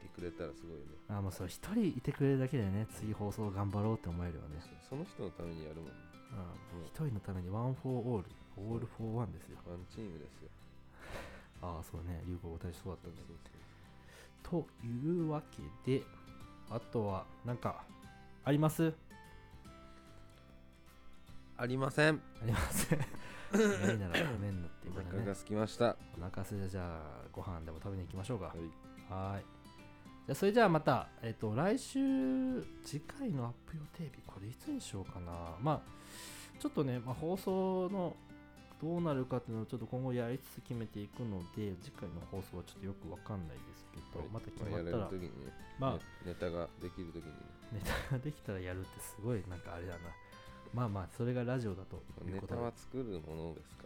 Speaker 1: てくれたらすごいね
Speaker 2: あ、もうそれ一人いてくれるだけでね、次放送頑張ろうって思えるよね。
Speaker 1: その人のためにやるもんね
Speaker 2: うん。一人のためにワンフォーオール、オールフォーワンですよ。
Speaker 1: ワンチームですよ *laughs*
Speaker 2: ああ、そうね、流行語大賞そうだったんだ。
Speaker 1: そう
Speaker 2: というわけで、あとは、なんか、あります？
Speaker 1: ありません
Speaker 2: ありません。*laughs* ないならごめんなっていうことでね
Speaker 1: お腹が。空きました
Speaker 2: お腹すいたじゃあ、ご飯でも食べに行きましょうか。
Speaker 1: はい
Speaker 2: はーい。じゃあそれじゃあまた、えっ、と、来週、次回のアップ予定日、これいつにしようかな。まあ、ちょっとね、まあ、放送のどうなるかっていうのをちょっと今後やりつつ決めていくので、次回の放送はちょっとよくわかんないですけど、
Speaker 1: はい
Speaker 2: また決まったら、まあ
Speaker 1: ねネタができる時にね
Speaker 2: ネタができたらやるってすごいなんかあれだな。まあまあ、それがラジオだという
Speaker 1: ネ
Speaker 2: ことで。
Speaker 1: タは作るものですか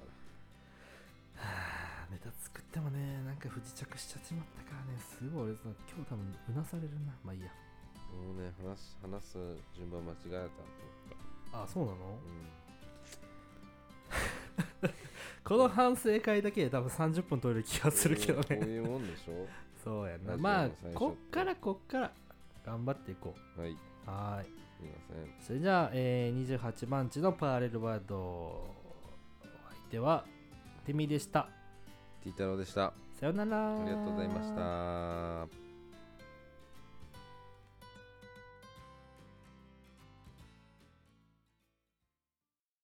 Speaker 1: ら
Speaker 2: はあネタ作ってもね、なんか不時着しちゃちまったからね、すごい俺さ、今日多分うなされるな。まあいいや。
Speaker 1: もうね話す話す順番間違えたと思っ
Speaker 2: あ、そうなの？
Speaker 1: たうん *laughs*
Speaker 2: この反省会だけで多分30分取れる気がするけどね。
Speaker 1: こういうもんでしょ？*laughs*
Speaker 2: そうやな。まあこっからこっから頑張っていこ
Speaker 1: はい、
Speaker 2: う。はーい。
Speaker 1: すみません。
Speaker 2: それじゃあ、えー、28番地のパラレルワールド。お相手は、テミでした。
Speaker 1: ティータローでした。あ
Speaker 2: さよなら。
Speaker 1: りがとうございました。